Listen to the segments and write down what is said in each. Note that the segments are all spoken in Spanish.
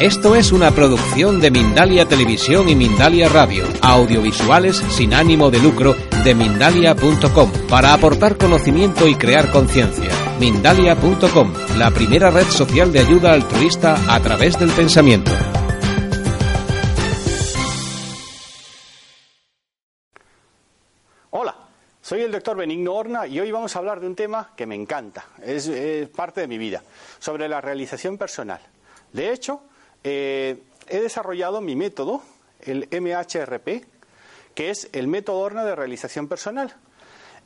Esto es una producción de Mindalia Televisión y Mindalia Radio, audiovisuales sin ánimo de lucro de mindalia.com, para aportar conocimiento y crear conciencia. Mindalia.com, la primera red social de ayuda altruista a través del pensamiento. Hola, soy el doctor Benigno Horna y hoy vamos a hablar de un tema que me encanta, es, es parte de mi vida, sobre la realización personal. De hecho, eh, he desarrollado mi método, el MHRP, que es el método Horna de realización personal.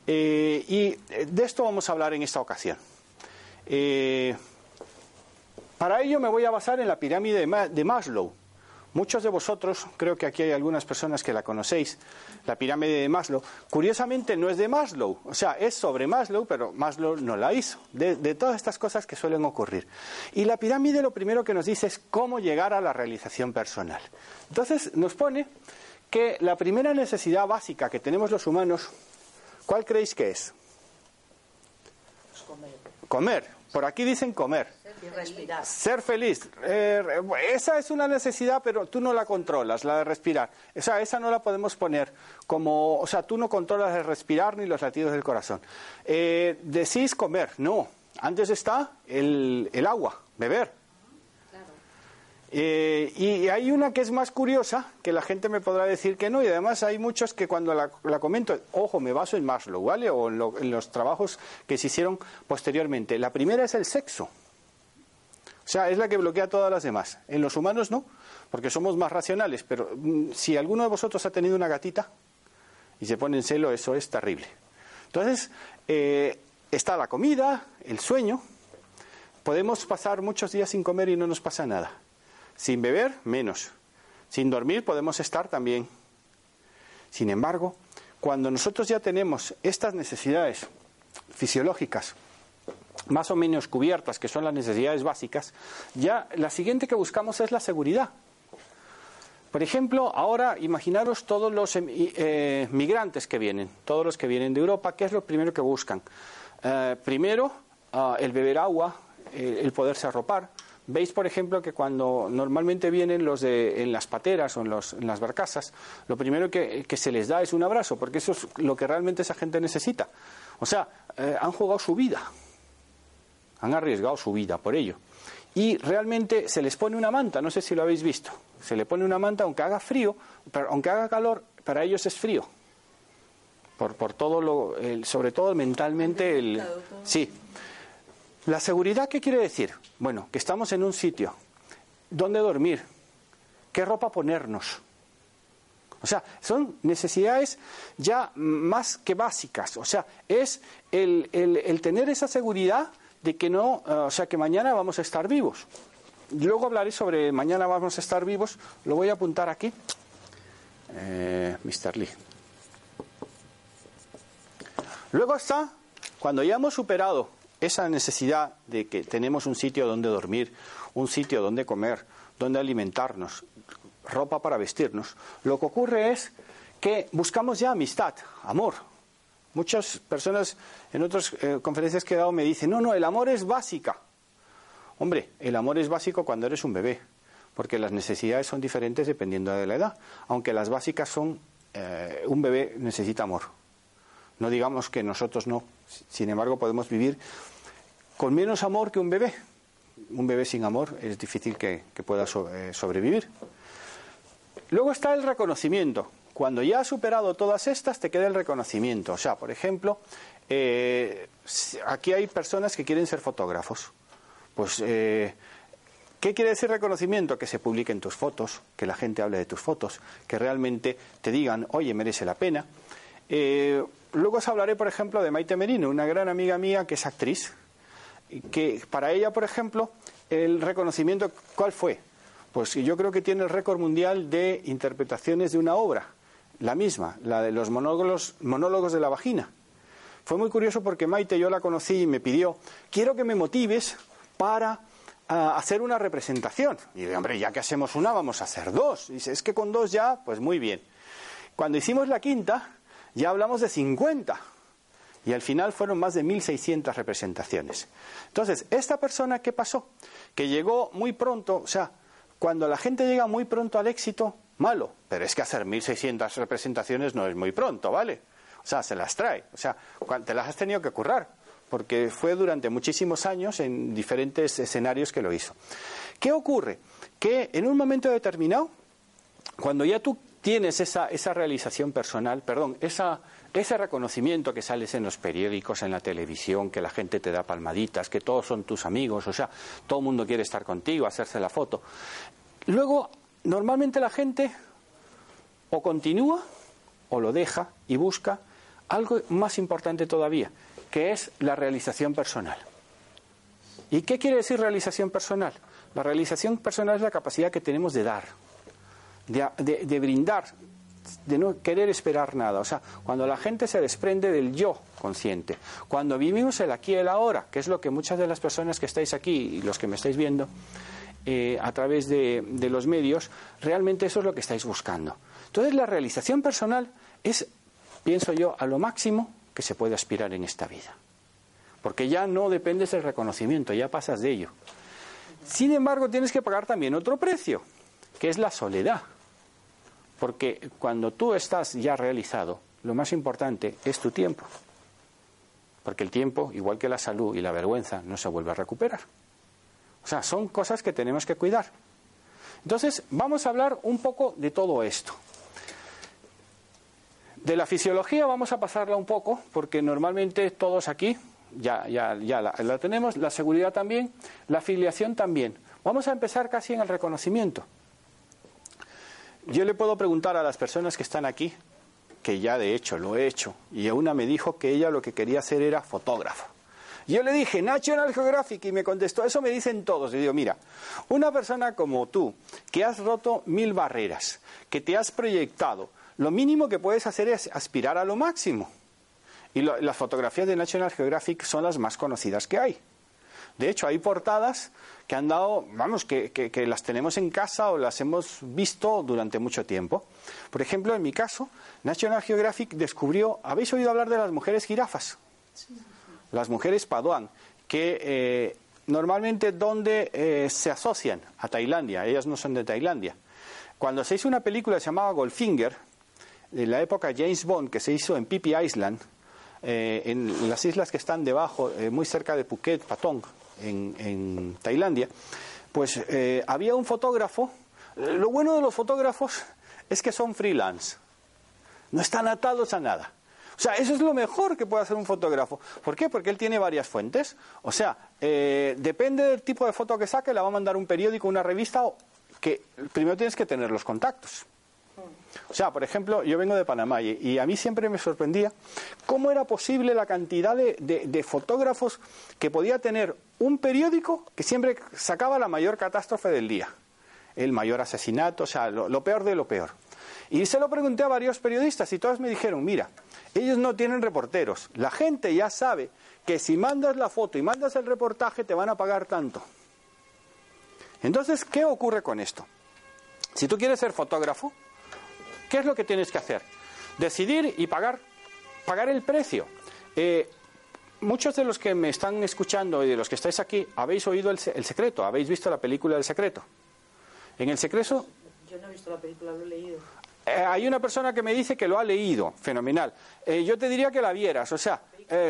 Eh, y de esto vamos a hablar en esta ocasión. Eh, para ello me voy a basar en la pirámide de Maslow. Muchos de vosotros, creo que aquí hay algunas personas que la conocéis, la pirámide de Maslow. Curiosamente no es de Maslow, o sea, es sobre Maslow, pero Maslow no la hizo, de, de, todas estas cosas que suelen ocurrir. Y la pirámide lo primero que nos dice es cómo llegar a la realización personal. Entonces nos pone que la primera necesidad básica que tenemos los humanos, ¿cuál creéis que es? Comer. Comer. Por aquí dicen comer. Respirar. Ser feliz. Eh, esa es una necesidad, pero tú no la controlas, la de respirar. O sea, esa no la podemos poner como, o sea, tú no controlas el respirar ni los latidos del corazón. Eh, decís comer, no. Antes está el, el agua, beber. Eh, y hay una que es más curiosa, que la gente me podrá decir que no, y además hay muchos que cuando la, la comento, ojo, me baso en Maslow, ¿vale? O en, lo, en, los trabajos que se hicieron posteriormente. La primera es el sexo. O sea, es la que bloquea todas las demás. En los humanos no, porque somos más racionales, pero mm, si alguno de vosotros ha tenido una gatita y se pone en celo, eso es terrible. Entonces, eh, está la comida, el sueño. Podemos pasar muchos días sin comer y no nos pasa nada. Sin beber, menos. Sin dormir podemos estar también. Sin embargo, cuando nosotros ya tenemos estas necesidades fisiológicas más o menos cubiertas, que son las necesidades básicas, ya la siguiente que buscamos es la seguridad. Por ejemplo, ahora imaginaros todos los eh, migrantes que vienen, todos los que vienen de Europa, ¿qué es lo primero que buscan? Eh, primero, uh, el beber agua, el, el poderse arropar, Veis, por ejemplo, que cuando normalmente vienen los de, en las pateras o en, los, en las barcazas, lo primero que, que, se les da es un abrazo, porque eso es lo que realmente esa gente necesita. O sea, eh, han jugado su vida, han arriesgado su vida por ello. Y realmente se les pone una manta, no sé si lo habéis visto. Se le pone una manta, aunque haga frío, pero aunque haga calor, para ellos es frío. Por, por todo lo, el, sobre todo mentalmente, el, sí. La seguridad, ¿qué quiere decir? Bueno, que estamos en un sitio. ¿Dónde dormir? ¿Qué ropa ponernos? O sea, son necesidades ya más que básicas. O sea, es el, el, el tener esa seguridad de que no, uh, o sea, que mañana vamos a estar vivos. Luego hablaré sobre mañana vamos a estar vivos. Lo voy a apuntar aquí. Eh, Mr. Lee. Luego está, cuando ya hemos superado esa necesidad de que tenemos un sitio donde dormir, un sitio donde comer, donde alimentarnos, ropa para vestirnos, lo que ocurre es que buscamos ya amistad, amor. Muchas personas en otras eh, conferencias que he dado me dicen, no, no, el amor es básica. Hombre, el amor es básico cuando eres un bebé, porque las necesidades son diferentes dependiendo de la edad, aunque las básicas son, eh, un bebé necesita amor. No digamos que nosotros no, sin embargo podemos vivir con menos amor que un bebé. Un bebé sin amor es difícil que, pueda eh, sobrevivir. Luego está el reconocimiento. Cuando ya has superado todas estas, te queda el reconocimiento. O sea, por ejemplo, eh, aquí hay personas que quieren ser fotógrafos. Pues, eh, ¿qué quiere decir reconocimiento? Que se publiquen tus fotos, que la gente hable de tus fotos, que realmente te digan, oye, merece la pena. Eh, luego os hablaré, por ejemplo, de Maite Merino, una gran amiga mía que es actriz, que para ella, por ejemplo, el reconocimiento, ¿cuál fue? Pues yo creo que tiene el récord mundial de interpretaciones de una obra, la misma, la de los monólogos, monólogos de la vagina. Fue muy curioso porque Maite yo la conocí y me pidió, quiero que me motives para uh, hacer una representación. Y dije, hombre, ya que hacemos una, vamos a hacer dos. Y dice, es que con dos ya, pues muy bien. Cuando hicimos la quinta, ya hablamos de 50. Y al final fueron más de 1.600 representaciones. Entonces, esta persona, ¿qué pasó? Que llegó muy pronto, o sea, cuando la gente llega muy pronto al éxito, malo. Pero es que hacer 1.600 representaciones no es muy pronto, ¿vale? O sea, se las trae. O sea, te las has tenido que currar, porque fue durante muchísimos años en diferentes escenarios que lo hizo. ¿Qué ocurre? Que en un momento determinado, cuando ya tú tienes esa, esa realización personal, perdón, esa, ese reconocimiento que sales en los periódicos, en la televisión, que la gente te da palmaditas, que todos son tus amigos, o sea, todo el mundo quiere estar contigo, hacerse la foto. Luego, normalmente la gente o continúa o lo deja y busca algo más importante todavía, que es la realización personal. ¿Y qué quiere decir realización personal? La realización personal es la capacidad que tenemos de dar, de, brindar, de no querer esperar nada. O sea, cuando la gente se desprende del yo consciente, cuando vivimos el aquí y el ahora, que es lo que muchas de las personas que estáis aquí y los que me estáis viendo eh, a través de, de los medios, realmente eso es lo que estáis buscando. Entonces la realización personal es pienso yo, a lo máximo que se puede aspirar en esta vida. Porque ya no dependes del reconocimiento, ya pasas de ello. Sin embargo, tienes que pagar también otro precio, que es la soledad. Porque cuando tú estás ya realizado, lo más importante es tu tiempo. Porque el tiempo, igual que la salud y la vergüenza, no se vuelve a recuperar. O sea, son cosas que tenemos que cuidar. Entonces, vamos a hablar un poco de todo esto. De la fisiología vamos a pasarla un poco, porque normalmente todos aquí ya, ya, ya la, tenemos, la seguridad también, la afiliación también. Vamos a empezar casi en el reconocimiento. Yo le puedo preguntar a las personas que están aquí, que ya de hecho lo he hecho, y una me dijo que ella lo que quería hacer era fotógrafo. Yo le dije National Geographic y me contestó, eso me dicen todos. Y digo, mira, una persona como tú, que has roto mil barreras, que te has proyectado, lo mínimo que puedes hacer es aspirar a lo máximo. Y las fotografías de National Geographic son las más conocidas que hay. De hecho, hay portadas que han dado, vamos, que, que, las tenemos en casa o las hemos visto durante mucho tiempo. Por ejemplo, en mi caso, National Geographic descubrió, ¿habéis oído hablar de las mujeres jirafas? Las mujeres paduan, que eh, normalmente donde eh, se asocian a Tailandia, ellas no son de Tailandia. Cuando se hizo una película llamada Goldfinger, de la época James Bond que se hizo en Phi Island, eh, en las islas que están debajo, muy cerca de Phuket, Patong, en, Tailandia, pues había un fotógrafo. Lo bueno de los fotógrafos es que son freelance, no están atados a nada. O sea, eso es lo mejor que puede hacer un fotógrafo. ¿Por qué? Porque él tiene varias fuentes. O sea, depende del tipo de foto que saque, la va a mandar un periódico, una revista, que primero tienes que tener los contactos. O sea, por ejemplo, yo vengo de Panamá y, a mí siempre me sorprendía cómo era posible la cantidad de, fotógrafos que podía tener un periódico que siempre sacaba la mayor catástrofe del día, el mayor asesinato, o sea, lo, peor de lo peor. Y se lo pregunté a varios periodistas y todos me dijeron, mira, ellos no tienen reporteros, la gente ya sabe que si mandas la foto y mandas el reportaje te van a pagar tanto. Entonces, ¿qué ocurre con esto? Si tú quieres ser fotógrafo, ¿Qué es lo que tienes que hacer? Decidir y pagar, pagar el precio. Eh, muchos de los que me están escuchando y de los que estáis aquí habéis oído el, secreto, habéis visto la película del secreto. En el secreto... Yo no he visto la película, lo he leído. Eh, hay una persona que me dice que lo ha leído, fenomenal. Eh, yo te diría que la vieras, o sea,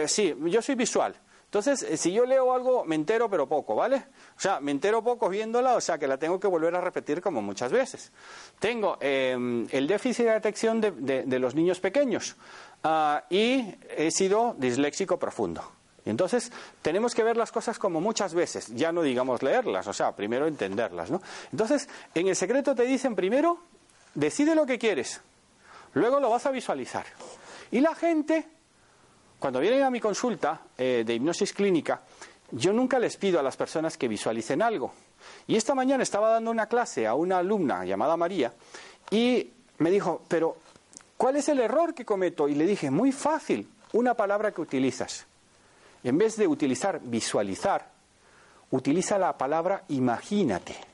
sí, yo soy visual. Entonces, eh, si yo leo algo, me entero pero poco, ¿vale? O sea, me entero poco viéndola, o sea, que la tengo que volver a repetir como muchas veces. Tengo em, el déficit de detección de, los niños pequeños ah, y he sido disléxico profundo. Entonces tenemos que ver las cosas como muchas veces, ya no digamos leerlas, o sea, primero entenderlas, ¿no? Entonces, en el secreto te dicen primero, decide lo que quieres, luego lo vas a visualizar. Y la gente cuando vienen a mi consulta eh, de hipnosis clínica, yo nunca les pido a las personas que visualicen algo. Y esta mañana estaba dando una clase a una alumna llamada María y me dijo, pero ¿cuál es el error que cometo? Y le dije, muy fácil, una palabra que utilizas. En vez de utilizar visualizar, utiliza la palabra imagínate.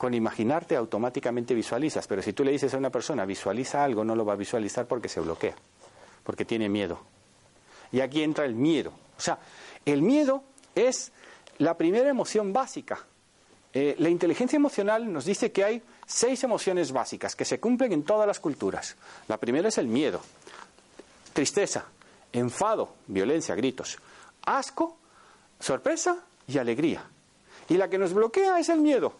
Con imaginarte automáticamente visualizas, pero si tú le dices a una persona visualiza algo, no lo va a visualizar porque se bloquea porque tiene miedo. Y aquí entra el miedo. O sea, el miedo es la primera emoción básica Eh, la inteligencia emocional nos dice que hay seis emociones básicas que se cumplen en todas las culturas. La primera es el miedo, tristeza, enfado, violencia, gritos, asco, sorpresa y alegría. Y la que nos bloquea es el miedo.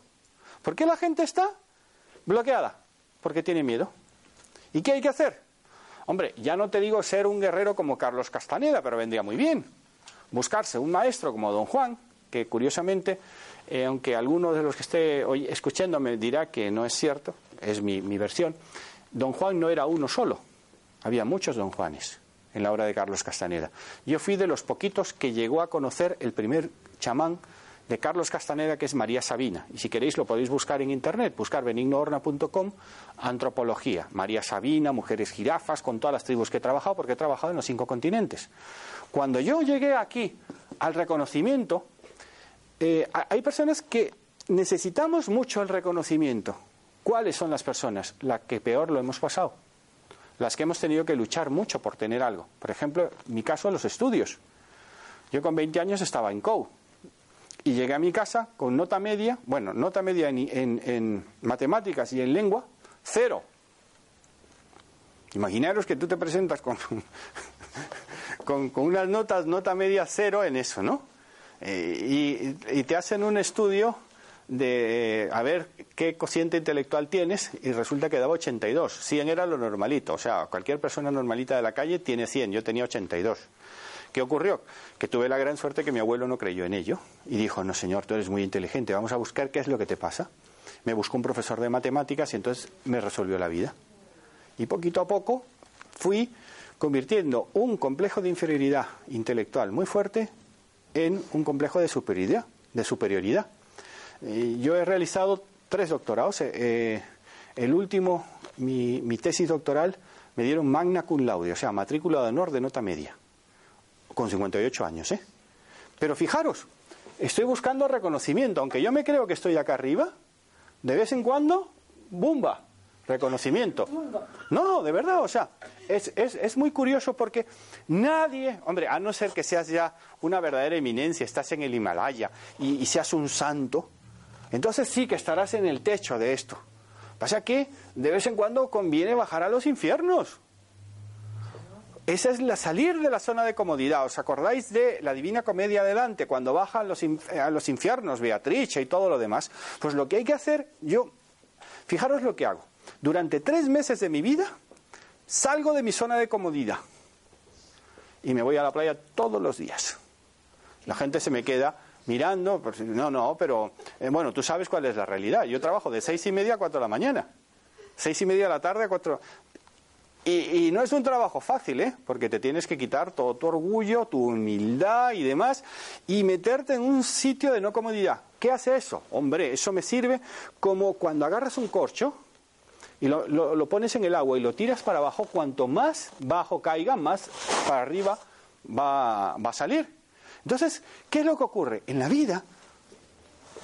¿Por qué la gente está bloqueada? Porque tiene miedo. ¿Y qué hay que hacer? Hombre, ya no te digo ser un guerrero como Carlos Castaneda, pero vendría muy bien. Buscarse un maestro como Don Juan, que curiosamente, eh, aunque alguno de los que esté hoy escuchándome dirá que no es cierto, es mi, mi versión, Don Juan no era uno solo, había muchos Don Juanes en la obra de Carlos Castaneda. Yo fui de los poquitos que llegó a conocer el primer chamán de Carlos Castaneda, que es María Sabina. Y si queréis lo podéis buscar en internet, buscar benignohorna.com, antropología, María Sabina, mujeres jirafas, con todas las tribus que he trabajado, porque he trabajado en los cinco continentes. Cuando yo llegué aquí al reconocimiento, eh, hay personas que necesitamos mucho el reconocimiento. ¿Cuáles son las personas? Las que peor lo hemos pasado. Las que hemos tenido que luchar mucho por tener algo. Por ejemplo, mi caso, los estudios. Yo con 20 años estaba en COU y llegué a mi casa con nota media, bueno, nota media en, matemáticas y en lengua, cero. Imaginaros que tú te presentas con, con, unas notas, nota media cero en eso, ¿no? Eh, y, te hacen un estudio de a ver qué cociente intelectual tienes y resulta que daba 82. 100 era lo normalito, o sea, cualquier persona normalita de la calle tiene 100, yo tenía 82. ¿Qué ocurrió? Que tuve la gran suerte que mi abuelo no creyó en ello y dijo, no señor, tú eres muy inteligente, vamos a buscar qué es lo que te pasa. Me buscó un profesor de matemáticas y entonces me resolvió la vida. Y poquito a poco fui convirtiendo un complejo de inferioridad intelectual muy fuerte en un complejo de superioridad. De superioridad. yo he realizado tres doctorados. Eh, eh, el último, mi, mi tesis doctoral, me dieron magna cum laude, o sea, matrícula de honor de nota media con 58 años, ¿eh? Pero fijaros, estoy buscando reconocimiento, aunque yo me creo que estoy acá arriba, de vez en cuando, ¡bumba! Reconocimiento. No, de verdad, o sea, es, es, es, muy curioso porque nadie, hombre, a no ser que seas ya una verdadera eminencia, estás en el Himalaya y, y seas un santo, entonces sí que estarás en el techo de esto. Pasa que de vez en cuando conviene bajar a los infiernos. Esa es la salir de la zona de comodidad. ¿Os acordáis de la Divina Comedia de Dante, cuando baja a los, a los infiernos, Beatrice y todo lo demás? Pues lo que hay que hacer, yo, fijaros lo que hago. Durante tres meses de mi vida, salgo de mi zona de comodidad y me voy a la playa todos los días. La gente se me queda mirando, pues, no, no, pero eh, bueno, tú sabes cuál es la realidad. Yo trabajo de seis y media a cuatro de la mañana, seis y media de la tarde a cuatro. Y, no es un trabajo fácil, ¿eh? porque te tienes que quitar todo tu orgullo, tu humildad y demás, y meterte en un sitio de no comodidad. ¿Qué hace eso? Hombre, eso me sirve como cuando agarras un corcho y lo, pones en el agua y lo tiras para abajo, cuanto más bajo caiga, más para arriba va, va a salir. Entonces, ¿qué es lo que ocurre? En la vida,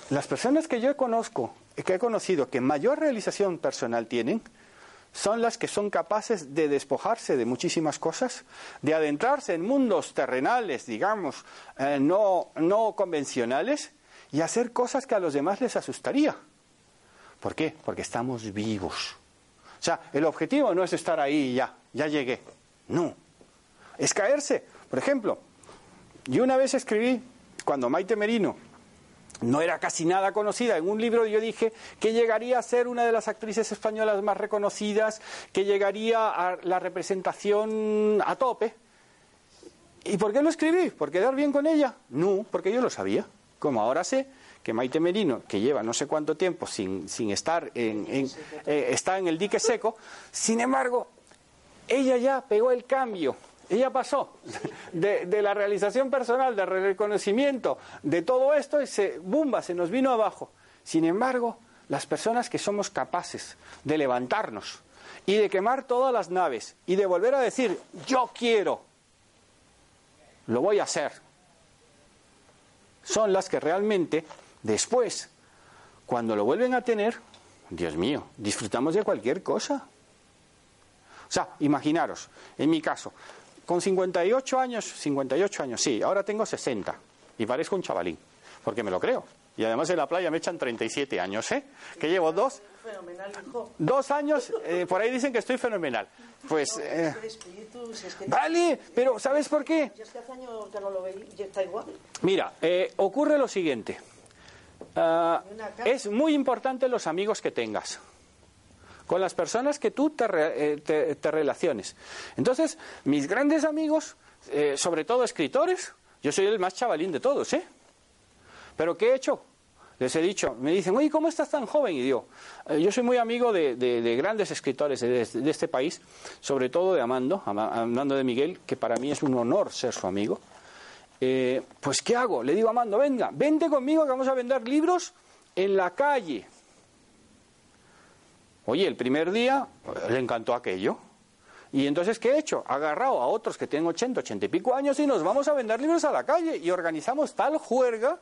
las personas que yo conozco, que he conocido, que mayor realización personal tienen, son las que son capaces de despojarse de muchísimas cosas, de adentrarse en mundos terrenales, digamos, eh, no, no convencionales, y hacer cosas que a los demás les asustaría. ¿Por qué? Porque estamos vivos. O sea, el objetivo no es estar ahí y ya, ya llegué. No. Es caerse. Por ejemplo, yo una vez escribí, cuando Maite Merino no era casi nada conocida. En un libro yo dije que llegaría a ser una de las actrices españolas más reconocidas, que llegaría a la representación a tope. ¿Y por qué lo escribí? ¿Por quedar bien con ella? No, porque yo lo sabía. Como ahora sé que Maite Merino, que lleva no sé cuánto tiempo sin, sin estar en, eh, está en el dique seco, sin embargo, ella ya pegó el cambio ella pasó de, la realización personal, del reconocimiento, de todo esto y se, ¡bumba!, se nos vino abajo. Sin embargo, las personas que somos capaces de levantarnos y de quemar todas las naves y de volver a decir, yo quiero, lo voy a hacer, son las que realmente después, cuando lo vuelven a tener, Dios mío, disfrutamos de cualquier cosa. O sea, imaginaros, en mi caso, con 58 años, 58 años, sí, ahora tengo 60 y parezco un chavalín, porque me lo creo. Y además en la playa me echan 37 años, ¿eh? Que llevo dos, Fenomenal, hijo. dos años, eh, por ahí dicen que estoy fenomenal. Pues, eh, vale, pero ¿sabes por qué? Mira, eh, ocurre lo siguiente. Ah, es muy importante los amigos que tengas. Con las personas que tú eh, te- te relaciones. Entonces, mis grandes amigos, eh, sobre todo escritores, yo soy el más chavalín de todos, ¿eh? Pero ¿qué he hecho? Les he dicho, me dicen, oye, ¿cómo estás tan joven? Y digo, "Eh, yo soy muy amigo de, de- de grandes escritores de, este país, sobre todo de Amando, Ama- Amando de Miguel, que para mí es un honor ser su amigo. Pues ¿qué hago? Le digo a Amando, venga, vente conmigo que vamos a vender libros en la calle. Oye, el primer día le encantó aquello. Y entonces, ¿qué he hecho? Agarrado a otros que tienen 80, 80 y pico años y nos vamos a vender libros a la calle y organizamos tal juerga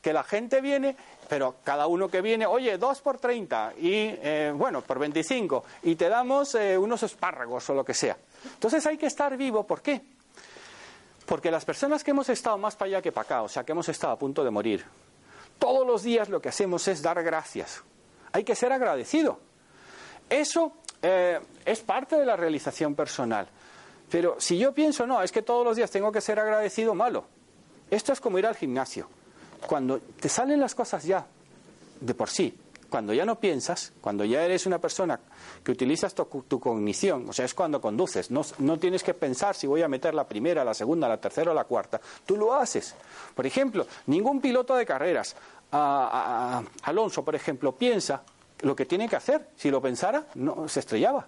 que la gente viene, pero cada uno que viene, oye, dos por 30 y, eh, bueno, por 25 y te damos eh, unos espárragos o lo que sea. Entonces hay que estar vivo, ¿por qué? Porque las personas que hemos estado más para allá que para acá, o sea, que hemos estado a punto de morir, todos los días lo que hacemos es dar gracias. Hay que ser agradecido. Eso eh, es parte de la realización personal. Pero si yo pienso, no, es que todos los días tengo que ser agradecido, malo. Esto es como ir al gimnasio. Cuando te salen las cosas ya de por sí, cuando ya no piensas, cuando ya eres una persona que utilizas tu, tu cognición, o sea, es cuando conduces, no, tienes que pensar si voy a meter la primera, la segunda, la tercera o la cuarta, tú lo haces. Por ejemplo, ningún piloto de carreras, Alonso, por ejemplo, piensa lo que tiene que hacer. Si lo pensara, no se estrellaba.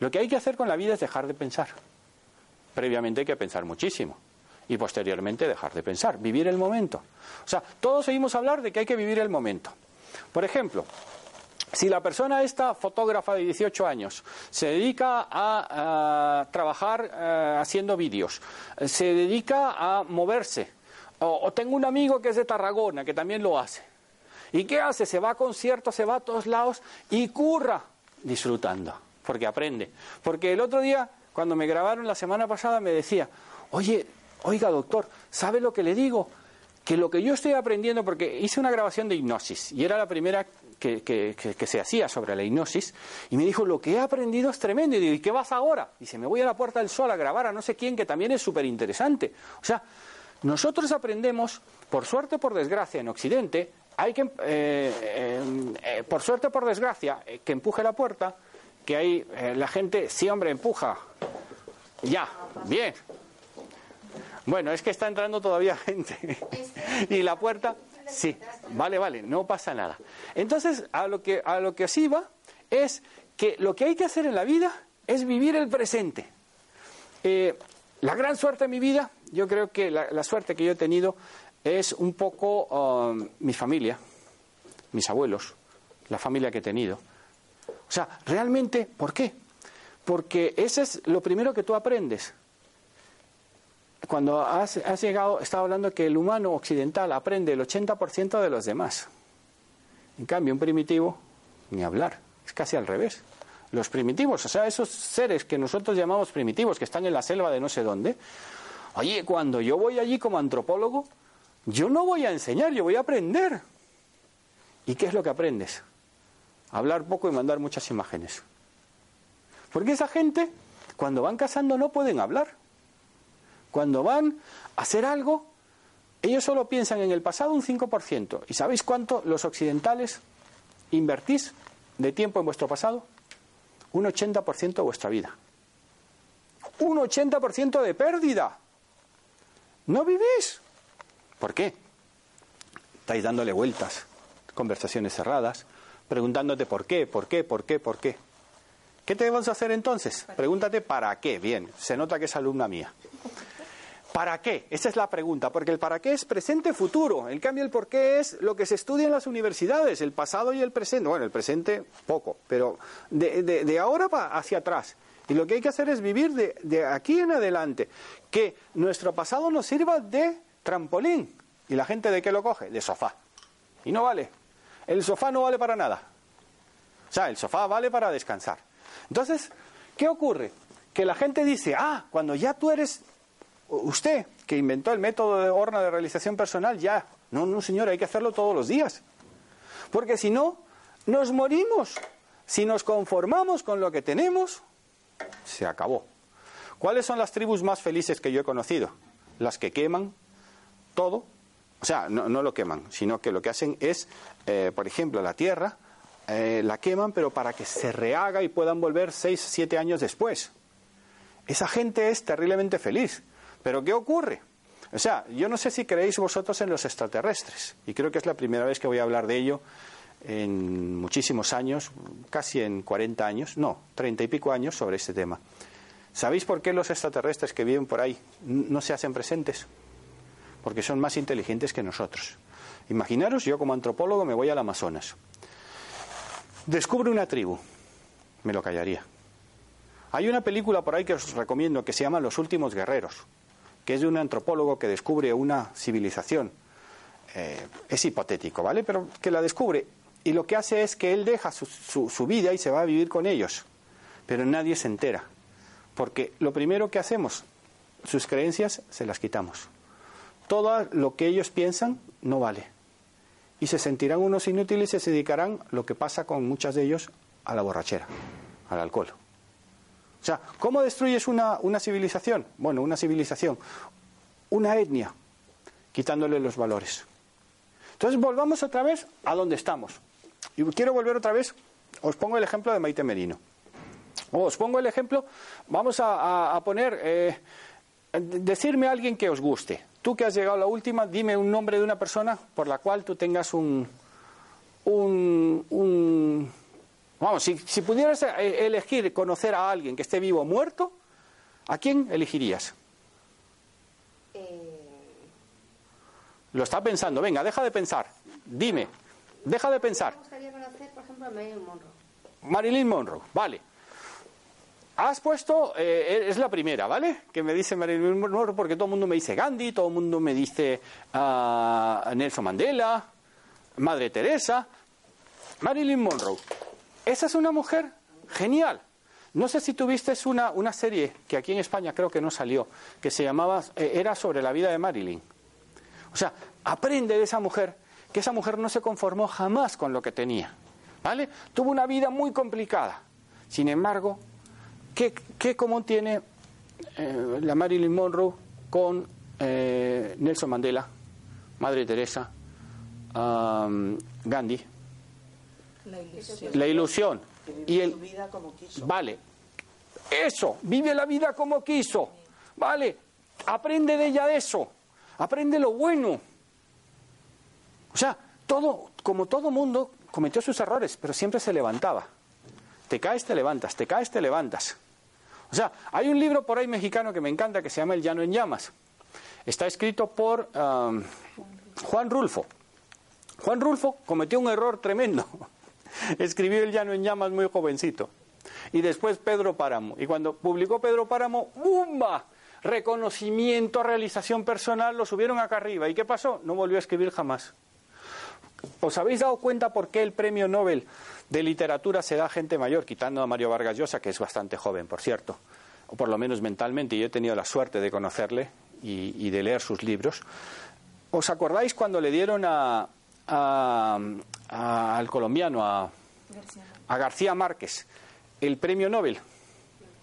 Lo que hay que hacer con la vida es dejar de pensar. Previamente hay que pensar muchísimo. Y posteriormente dejar de pensar, vivir el momento. O sea, todos oímos hablar de que hay que vivir el momento. Por ejemplo, si la persona esta fotógrafa de 18 años se dedica a, trabajar eh, haciendo vídeos, se dedica a moverse, o tengo un amigo que es de Tarragona que también lo hace, ¿y qué hace? Se va a conciertos, se va a todos lados y curra disfrutando, porque aprende. Porque el otro día, cuando me grabaron la semana pasada, me decía, oye, oiga doctor, ¿sabe lo que le digo? que lo que yo estoy aprendiendo, porque hice una grabación de hipnosis y era la primera que, se hacía sobre la hipnosis, y me dijo, lo que he aprendido es tremendo. Y digo, ¿y qué vas ahora? Dice, me voy a la Puerta del Sol a grabar a no sé quién, que también es súper interesante. O sea, nosotros aprendemos, por suerte o por desgracia, en Occidente, hay que, eh, eh, eh, por suerte o por desgracia, eh, que empuje la puerta, que eh, la gente, sí, hombre, empuja. Ya, bien, bueno, es que está entrando todavía gente. y la puerta, sí, vale, vale, no pasa nada. Entonces, a lo que a lo que os iba es que lo que hay que hacer en la vida es vivir el presente. La gran suerte de mi vida, yo creo que la suerte que yo he tenido es un poco um, mi familia, mis abuelos, la familia que he tenido. O sea, realmente, ¿por qué? Porque ese es lo primero que tú aprendes cuando has, has llegado, estaba hablando que el humano occidental aprende el 80% de los demás. En cambio, un primitivo, ni hablar, es casi al revés. Los primitivos, o sea, esos seres que nosotros llamamos primitivos, que están en la selva de no sé dónde, oye, cuando yo voy allí como antropólogo, yo no voy a enseñar, yo voy a aprender. ¿Y qué es lo que aprendes? Hablar poco y mandar muchas imágenes. Porque esa gente, cuando van cazando, no pueden hablar. Cuando van a hacer algo, ellos solo piensan en el pasado un 5%. ¿Y sabéis cuánto los occidentales invertís de tiempo en vuestro pasado? Un 80% de vuestra vida. Un 80% de pérdida. No vivís. ¿Por qué? Estáis dándole vueltas, conversaciones cerradas, preguntándote por qué, por qué, por qué, por qué. ¿Qué te vas a hacer entonces? Pregúntate para qué. Bien, se nota que es alumna mía. ¿Para qué? Esa es la pregunta, porque el para qué es presente futuro. En cambio, el por qué es lo que se estudia en las universidades, el pasado y el presente. Bueno, el presente poco, pero de, de- de ahora hacia atrás. Y lo que hay que hacer es vivir de, de aquí en adelante. Que nuestro pasado nos sirva de trampolín. ¿Y la gente de qué lo coge? De sofá. Y no vale. El sofá no vale para nada. O sea, el sofá vale para descansar. Entonces, ¿qué ocurre? Que la gente dice, ah, cuando ya tú eres usted, que inventó el método de horna de realización personal, ya No, no, señor, hay que hacerlo todos los días. Porque si no, nos morimos. Si nos conformamos con lo que tenemos, se acabó. ¿Cuáles son las tribus más felices que yo he conocido? Las que queman todo. O sea, no, lo queman, sino que lo que hacen es, eh, por ejemplo, la tierra, eh, la queman, pero para que se rehaga y puedan volver seis, siete años después. Esa gente es terriblemente feliz. Pero ¿qué ocurre? O sea, yo no sé si creéis vosotros en los extraterrestres, y creo que es la primera vez que voy a hablar de ello en muchísimos años, casi en 40 años, no, 30 y pico años sobre este tema. ¿Sabéis por qué los extraterrestres que viven por ahí no se hacen presentes? Porque son más inteligentes que nosotros. Imaginaros, yo como antropólogo me voy al Amazonas. Descubre una tribu, me lo callaría. Hay una película por ahí que os recomiendo que se llama Los Últimos Guerreros, que es de un antropólogo que descubre una civilización. Eh, es hipotético, ¿vale? Pero que la descubre. Y lo que hace es que él deja su vida y se va a vivir con ellos. Pero nadie se entera. Porque lo primero que hacemos, sus creencias se las quitamos. Todo lo que ellos piensan no vale. Y se sentirán unos inútiles y se dedicarán, lo que pasa con muchos de ellos, a la borrachera, al alcohol. O sea, ¿cómo destruyes una, una civilización? Bueno, una civilización, una etnia, quitándole los valores. Entonces volvamos otra vez a donde estamos. Y quiero volver otra vez, os pongo el ejemplo de Maite Merino. Os pongo el ejemplo, vamos a poner, eh, decirme a alguien que os guste. Tú que has llegado a la última, dime un nombre de una persona por la cual tú tengas un... un, un vamos, si, si pudieras eh, elegir conocer a alguien que esté vivo o muerto, ¿a quién elegirías? Eh, Lo está pensando, venga, deja de pensar. Dime, deja de pensar. me gustaría conocer, por ejemplo, a Marilyn Monroe. Marilyn Monroe, vale. Has puesto, eh, es la primera, ¿vale? Que me dice Marilyn Monroe porque todo el mundo me dice Gandhi, todo el mundo me dice ah, Nelson Mandela, Madre Teresa. Marilyn Monroe. Esa es una mujer genial. No sé si tuviste una, una serie que aquí en España creo que no salió, que se llamaba, eh, era sobre la vida de Marilyn. O sea, aprende de esa mujer, que esa mujer no se conformó jamás con lo que tenía. ¿Vale? Tuvo una vida muy complicada. Sin embargo, ¿qué, qué común tiene eh, la Marilyn Monroe con eh, Nelson Mandela, Madre Teresa, um, Gandhi? La ilusión. La ilusión. Que Y el, su vida como quiso. Vale. Eso, vive la vida como quiso. Vale. Aprende de ella eso. Aprende lo bueno. O sea, todo, como todo mundo, cometió sus errores, pero siempre se levantaba. Te caes, te levantas, te caes, te levantas. O sea, hay un libro por ahí mexicano que me encanta que se llama El Llano en Llamas. Está escrito por um, Juan Rulfo. Juan Rulfo cometió un error tremendo. Escribió El Llano en Llamas muy jovencito. Y después Pedro Páramo. Y cuando publicó Pedro Páramo, ¡bumba! Reconocimiento, realización personal, lo subieron acá arriba. ¿Y qué pasó? No volvió a escribir jamás. ¿Os habéis dado cuenta por qué el premio Nobel de literatura se da a gente mayor, quitando a Mario Vargas Llosa, que es bastante joven, por cierto, o por lo menos mentalmente, y yo he tenido la suerte de conocerle y, de leer sus libros? ¿Os acordáis cuando le dieron a, a- al colombiano, a, a García Márquez, el premio Nobel?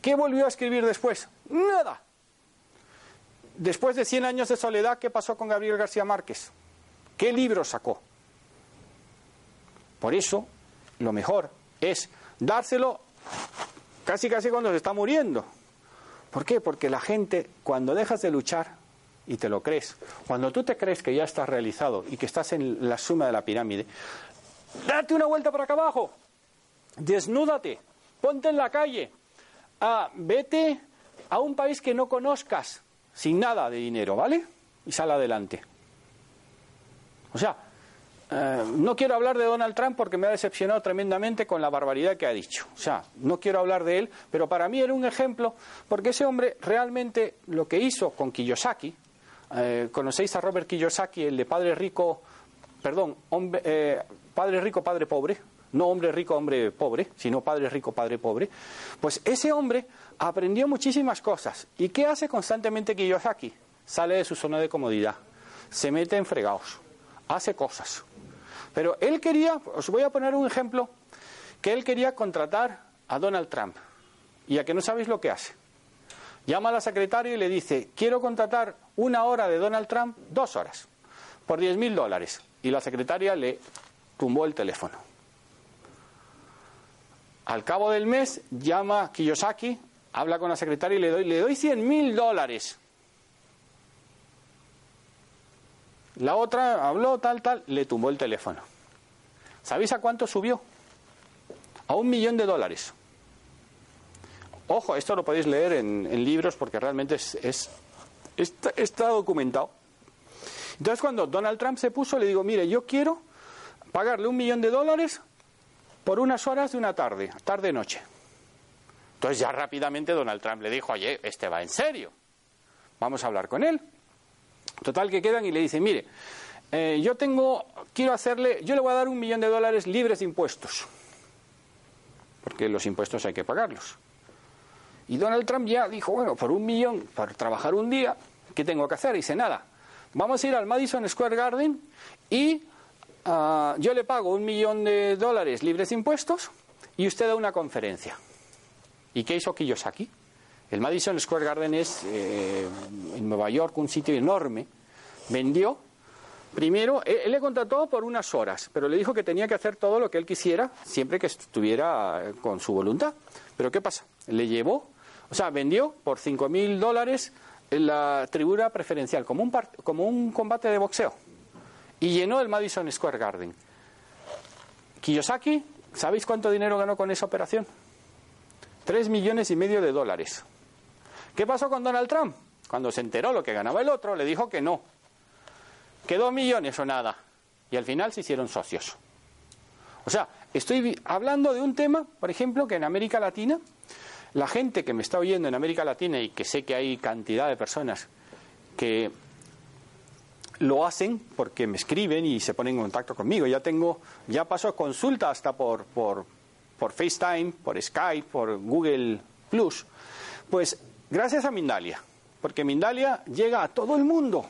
¿Qué volvió a escribir después? Nada. Después de 100 años de soledad, ¿qué pasó con Gabriel García Márquez? ¿Qué libro sacó? Por eso, lo mejor es dárselo casi casi cuando se está muriendo. ¿Por qué? Porque la gente, cuando dejas de luchar y te lo crees, cuando tú te crees que ya estás realizado y que estás en la suma de la pirámide, date una vuelta para acá abajo, desnúdate, ponte en la calle, ah, vete a un país que no conozcas, sin nada de dinero, ¿vale? Y sal adelante. O sea, eh, no quiero hablar de Donald Trump porque me ha decepcionado tremendamente con la barbaridad que ha dicho. O sea, no quiero hablar de él, pero para mí era un ejemplo porque ese hombre realmente lo que hizo con Kiyosaki, eh, conocéis a Robert Kiyosaki, el de padre rico, perdón, hombre, eh, padre rico, padre pobre, no hombre rico, hombre pobre, sino padre rico, padre pobre, pues ese hombre aprendió muchísimas cosas. ¿Y qué hace constantemente Kiyosaki? Sale de su zona de comodidad, se mete en fregados, hace cosas. Pero él quería, os voy a poner un ejemplo, que él quería contratar a Donald Trump. Y a que no sabéis lo que hace. Llama a la secretaria y le dice, quiero contratar una hora de Donald Trump, dos horas, por 10 mil dólares. Y la secretaria le tumbó el teléfono. Al cabo del mes llama Kiyosaki, habla con la secretaria y le doy, le doy 100 mil dólares. La otra habló tal, tal, le tumbó el teléfono. ¿Sabéis a cuánto subió? A un millón de dólares. Ojo, esto lo podéis leer en, libros porque realmente es, está, está documentado. Entonces cuando Donald Trump se puso, le digo, mire, yo quiero pagarle un millón de dólares por unas horas de una tarde, tarde-noche. Entonces ya rápidamente Donald Trump le dijo, oye, este va en serio, vamos a hablar con él. Total que quedan y le dicen, mire, eh, yo tengo, quiero hacerle, yo le voy a dar un millón de dólares libres de impuestos, porque los impuestos hay que pagarlos. Y Donald Trump ya dijo, bueno, por un millón, para trabajar un día, ¿qué tengo que hacer? Y dice, nada, vamos a ir al Madison Square Garden y ah, yo le pago un millón de dólares libres de impuestos y usted da una conferencia. ¿Y qué hizo Kiyosaki? El Madison Square Garden es eh, en Nueva York un sitio enorme. Vendió. Primero, él, le contrató por unas horas, pero le dijo que tenía que hacer todo lo que él quisiera, siempre que estuviera eh, con su voluntad. Pero ¿qué pasa? Le llevó, o sea, vendió por 5 mil dólares la tribuna preferencial, como un, como un combate de boxeo. Y llenó el Madison Square Garden. Kiyosaki, ¿sabéis cuánto dinero ganó con esa operación? Tres millones y medio de dólares. ¿Qué pasó con Donald Trump? Cuando se enteró lo que ganaba el otro, le dijo que no. Quedó millones o nada. Y al final se hicieron socios. O sea, estoy hablando de un tema, por ejemplo, que en América Latina, la gente que me está oyendo en América Latina y que sé que hay cantidad de personas que lo hacen porque me escriben y se ponen en contacto conmigo. Ya tengo, ya paso consulta hasta por, por, por FaceTime, por Skype, por Google Plus. Pues Gracias a Mindalia, porque Mindalia llega a todo el mundo.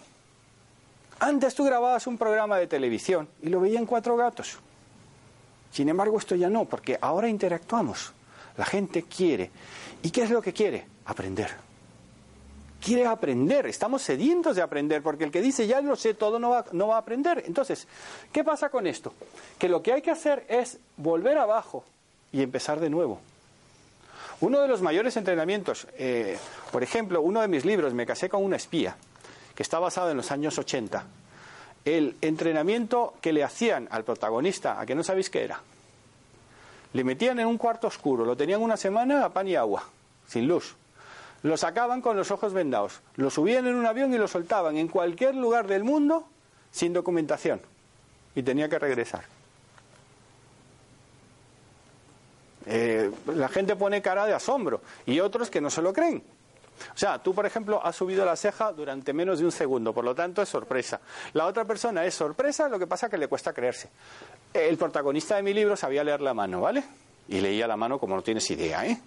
Antes tú grababas un programa de televisión y lo veían cuatro gatos. Sin embargo, esto ya no, porque ahora interactuamos. La gente quiere. ¿Y qué es lo que quiere? Aprender. Quiere aprender. Estamos sedientos de aprender, porque el que dice ya lo sé todo no va, no va a aprender. Entonces, ¿qué pasa con esto? Que lo que hay que hacer es volver abajo y empezar de nuevo. Uno de los mayores entrenamientos, eh, por ejemplo, uno de mis libros, Me casé con una espía, que está basado en los años 80. El entrenamiento que le hacían al protagonista, a que no sabéis qué era. Le metían en un cuarto oscuro, lo tenían una semana a pan y agua, sin luz. Lo sacaban con los ojos vendados, lo subían en un avión y lo soltaban en cualquier lugar del mundo sin documentación. Y tenía que regresar. Eh, la gente pone cara de asombro y otros que no se lo creen. O sea, tú, por ejemplo, has subido la ceja durante menos de un segundo, por lo tanto es sorpresa. La otra persona es sorpresa, lo que pasa que le cuesta creerse. El protagonista de mi libro sabía leer la mano, ¿vale? Y leía la mano como no tienes idea, ¿eh?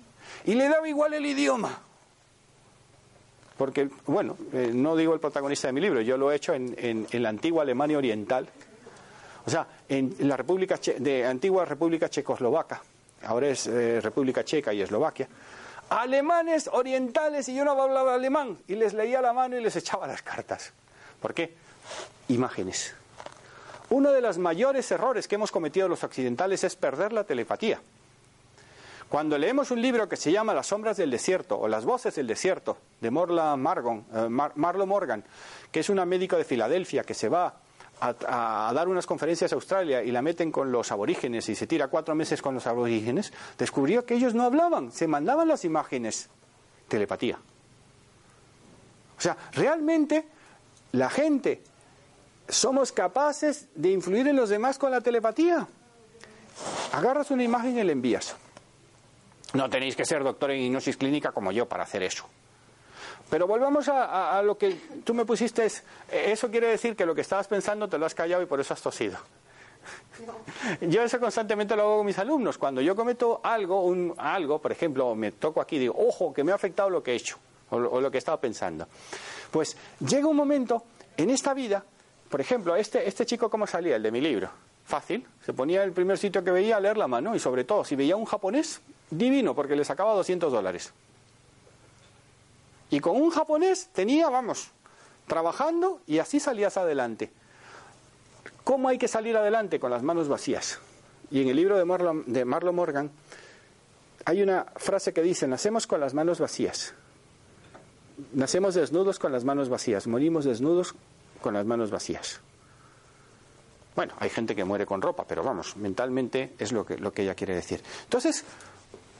Y le daba igual el idioma. Porque, bueno, eh, no digo el protagonista de mi libro, yo lo he hecho en, en, la antigua Alemania Oriental, o sea, en la República de antigua República Checoslovaca ahora es eh, República Checa y Eslovaquia, alemanes orientales y yo no hablaba alemán y les leía la mano y les echaba las cartas. ¿Por qué? Imágenes. Uno de los mayores errores que hemos cometido los occidentales es perder la telepatía. Cuando leemos un libro que se llama Las sombras del desierto o Las voces del desierto de Morla Margon, eh, Marlo Morgan, que es una médico de Filadelfia que se va a, dar unas conferencias a Australia y la meten con los aborígenes y se tira cuatro meses con los aborígenes, descubrió que ellos no hablaban, se mandaban las imágenes. Telepatía. O sea, realmente la gente somos capaces de influir en los demás con la telepatía. Agarras una imagen y la envías. No tenéis que ser doctor en hipnosis clínica como yo para hacer eso. Pero volvamos a, lo que tú me pusiste. eso quiere decir que lo que estabas pensando te lo has callado y por eso has tosido. Yo eso constantemente lo hago con mis alumnos. Cuando yo cometo algo, un, algo, por ejemplo, me toco aquí y digo, ojo, que me ha afectado lo que he hecho o lo, o lo que he estado pensando. Pues llega un momento en esta vida Por ejemplo, este, este chico, ¿cómo salía? El de mi libro. Fácil. Se ponía el primer sitio que veía a leer la mano y sobre todo, si veía un japonés, divino, porque le sacaba 200 dólares. Y con un japonés tenía, vamos, trabajando y así salías adelante. ¿Cómo hay que salir adelante? Con las manos vacías. Y en el libro de Marlon, Morgan hay una frase que dice, nacemos con las manos vacías. Nacemos desnudos con las manos vacías, morimos desnudos con las manos vacías. Bueno, hay gente que muere con ropa, pero vamos, mentalmente es lo que, lo que ella quiere decir. Entonces,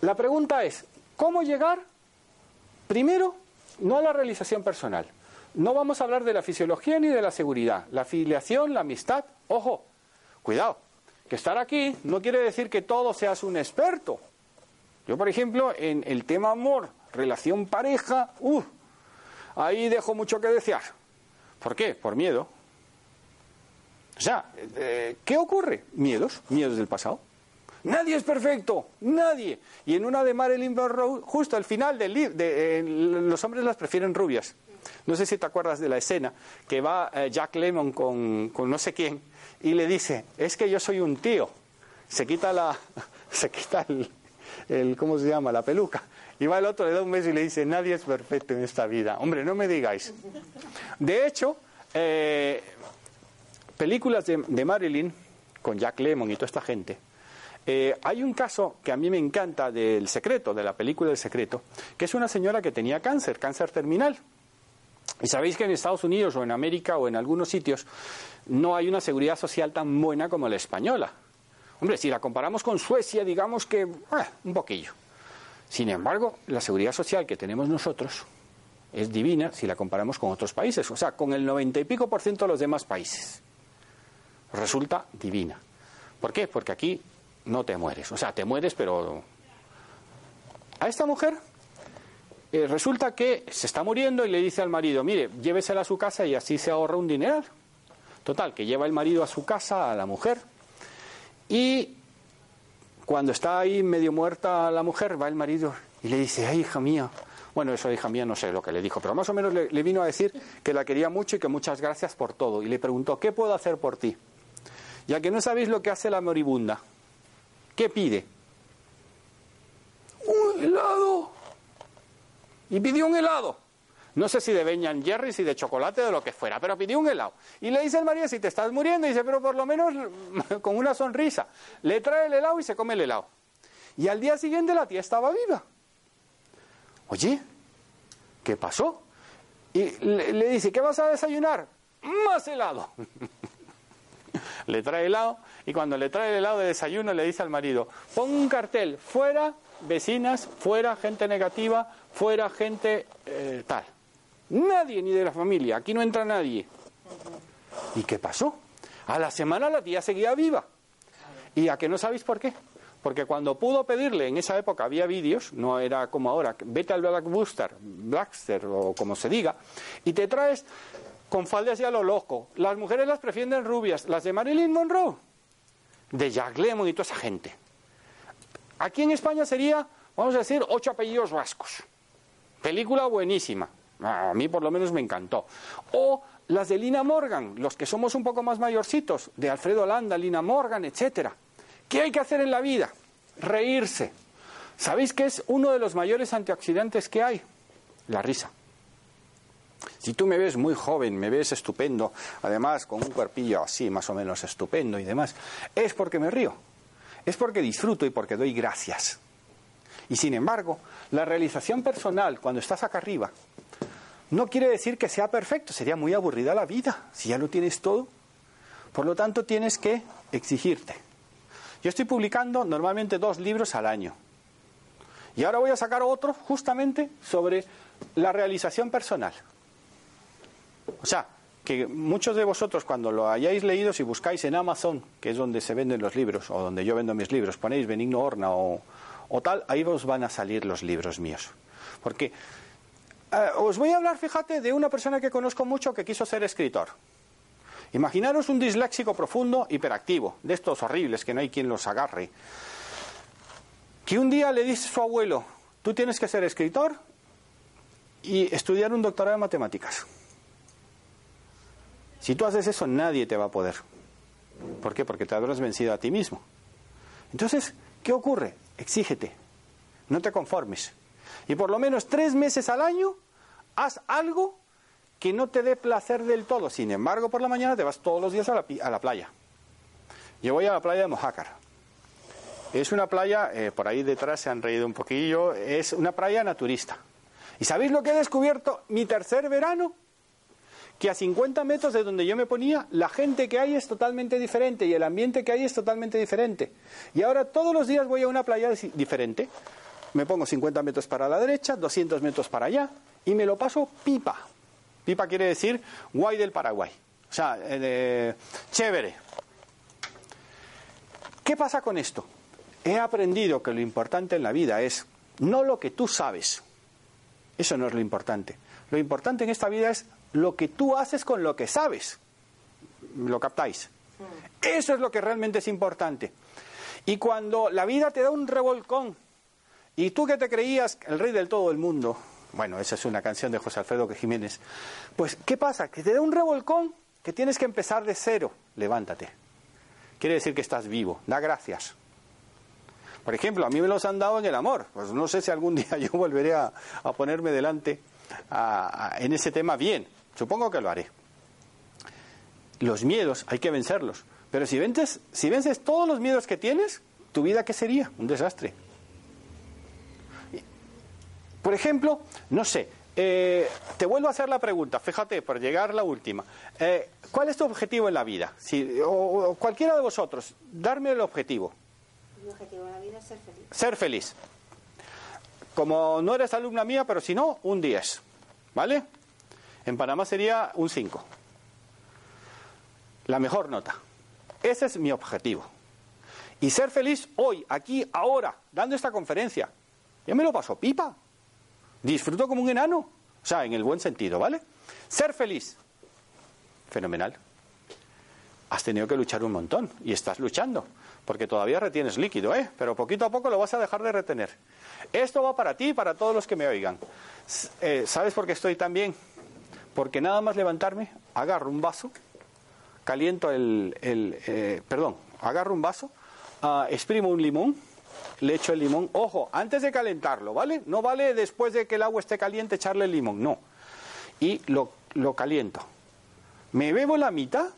la pregunta es, ¿cómo llegar primero no a la realización personal? No vamos a hablar de la fisiología ni de la seguridad. La filiación, la amistad, ojo, cuidado, que estar aquí no quiere decir que todo seas un experto. Yo, por ejemplo, en el tema amor, relación pareja, uh, ahí dejo mucho que desear. ¿Por qué? Por miedo. O sea, eh, ¿qué ocurre? Miedos, miedos del pasado. Nadie es perfecto, nadie. Y en una de Marilyn Monroe, justo al final del libro, de, los hombres las prefieren rubias. No sé si te acuerdas de la escena que va eh, Jack Lemmon con, no sé quién y le dice, es que yo soy un tío. Se quita la, se quita el, ¿cómo se llama? La peluca. Y va el otro, le da un beso y le dice, nadie es perfecto en esta vida. Hombre, no me digáis. De hecho, eh, películas de, de, Marilyn, con Jack Lemmon y toda esta gente, eh, hay un caso que a mí me encanta del secreto, de la película El secreto, que es una señora que tenía cáncer, cáncer terminal. Y sabéis que en Estados Unidos o en América o en algunos sitios no hay una seguridad social tan buena como la española. Hombre, si la comparamos con Suecia, digamos que eh, un poquillo. Sin embargo, la seguridad social que tenemos nosotros es divina si la comparamos con otros países, o sea, con el noventa y pico por ciento de los demás países. Resulta divina. ¿Por qué? Porque aquí no te mueres, o sea, te mueres, pero a esta mujer eh, resulta que se está muriendo y le dice al marido, mire, llévesela a su casa y así se ahorra un dineral. Total, que lleva el marido a su casa, a la mujer, y cuando está ahí medio muerta la mujer, va el marido y le dice, ay, hija mía. Bueno, eso hija mía no sé lo que le dijo, pero más o menos le, le, vino a decir que la quería mucho y que muchas gracias por todo. Y le preguntó, ¿qué puedo hacer por ti? Ya que no sabéis lo que hace la moribunda. ¿Qué pide? Un helado. Y pidió un helado. No sé si de Ben Jerry, si de chocolate, de lo que fuera, pero pidió un helado. Y le dice al marido, si te estás muriendo, y dice, pero por lo menos con una sonrisa. Le trae el helado y se come el helado. Y al día siguiente la tía estaba viva. Oye, ¿qué pasó? Y le, le dice, ¿qué vas a desayunar? Más helado. le trae helado y cuando le trae el helado de desayuno le dice al marido, pon un cartel, fuera vecinas, fuera gente negativa, fuera gente eh, tal. Nadie ni de la familia, aquí no entra nadie. ¿Y qué pasó? A la semana la tía seguía viva. ¿Y a que no sabéis por qué? Porque cuando pudo pedirle, en esa época había vídeos, no era como ahora, vete al Blackbuster, Blackster o como se diga, y te traes con faldas y a lo loco. Las mujeres las prefieren rubias, las de Marilyn Monroe, de Jack Lemmon y toda esa gente. Aquí en España sería, vamos a decir, ocho apellidos vascos. Película buenísima. A mí por lo menos me encantó. O las de Lina Morgan, los que somos un poco más mayorcitos, de Alfredo Landa, Lina Morgan, etcétera. ¿Qué hay que hacer en la vida? Reírse. ¿Sabéis qué es uno de los mayores antioxidantes que hay? La risa. Si tú me ves muy joven, me ves estupendo, además con un cuerpillo así, más o menos estupendo y demás, es porque me río. Es porque disfruto y porque doy gracias. Y sin embargo, la realización personal, cuando estás acá arriba, no quiere decir que sea perfecto, sería muy aburrida la vida, si ya lo tienes todo. Por lo tanto, tienes que exigirte. Yo estoy publicando normalmente dos libros al año. Y ahora voy a sacar otro justamente sobre la realización personal. O sea, que muchos de vosotros cuando lo hayáis leído, si buscáis en Amazon, que es donde se venden los libros, o donde yo vendo mis libros, ponéis Benigno Horna o, tal, ahí os van a salir los libros míos. Porque eh, os voy a hablar, fíjate, de una persona que conozco mucho que quiso ser escritor. Imaginaros un disléxico profundo, hiperactivo, de estos horribles que no hay quien los agarre, que un día le dice a su abuelo, tú tienes que ser escritor y estudiar un doctorado en matemáticas. Si tú haces eso, nadie te va a poder. ¿Por qué? Porque te habrás vencido a ti mismo. Entonces, ¿qué ocurre? Exígete. No te conformes. Y por lo menos tres meses al año, haz algo que no te dé placer del todo. Sin embargo, por la mañana te vas todos los días a la, playa. Yo voy a la playa de Mojácar. Es una playa, eh, por ahí detrás se han reído un poquillo, es una playa naturista. ¿Y sabéis lo que he descubierto mi tercer verano? Que a 50 metros de donde yo me ponía, la gente que hay es totalmente diferente y el ambiente que hay es totalmente diferente. Y ahora todos los días voy a una playa di- diferente. Me pongo 50 metros para la derecha, 200 metros para allá y me lo paso pipa. Pipa quiere decir guay del Paraguay. O sea, eh, chévere. ¿Qué pasa con esto? He aprendido que lo importante en la vida es no lo que tú sabes. Eso no es lo importante. Lo importante en esta vida es lo que tú haces con lo que sabes. ¿Lo captáis? Eso es lo que realmente es importante. Y cuando la vida te da un revolcón y tú que te creías el rey del todo el mundo, bueno, esa es una canción de José Alfredo Jiménez, pues ¿qué pasa? Que te da un revolcón que tienes que empezar de cero. Levántate. Quiere decir que estás vivo. Da gracias. Por ejemplo, a mí me los han dado en el amor. Pues no sé si algún día yo volveré a, a ponerme delante a- a- en ese tema bien. Supongo que lo haré. Los miedos hay que vencerlos. Pero si vences, si vences todos los miedos que tienes, ¿tu vida qué sería? Un desastre. Por ejemplo, no sé, eh, te vuelvo a hacer la pregunta, fíjate, por llegar la última. Eh, ¿Cuál es tu objetivo en la vida? Si, o, o cualquiera de vosotros, darme el objetivo. Mi objetivo en la vida es ser feliz. Ser feliz. Como no eres alumna mía, pero si no, un 10. ¿Vale? En Panamá sería un 5. La mejor nota. Ese es mi objetivo. Y ser feliz hoy, aquí, ahora, dando esta conferencia. Yo me lo paso pipa. Disfruto como un enano. O sea, en el buen sentido, ¿vale? Ser feliz. Fenomenal. Has tenido que luchar un montón y estás luchando, porque todavía retienes líquido, ¿eh? Pero poquito a poco lo vas a dejar de retener. Esto va para ti y para todos los que me oigan. Eh, ¿Sabes por qué estoy tan bien? Porque nada más levantarme, agarro un vaso, caliento el, eh, perdón, agarro un vaso, ah, exprimo un limón, le echo el limón, ojo, antes de calentarlo, ¿vale? No vale después de que el agua esté caliente echarle el limón, no. Y lo, lo caliento. Me bebo la mitad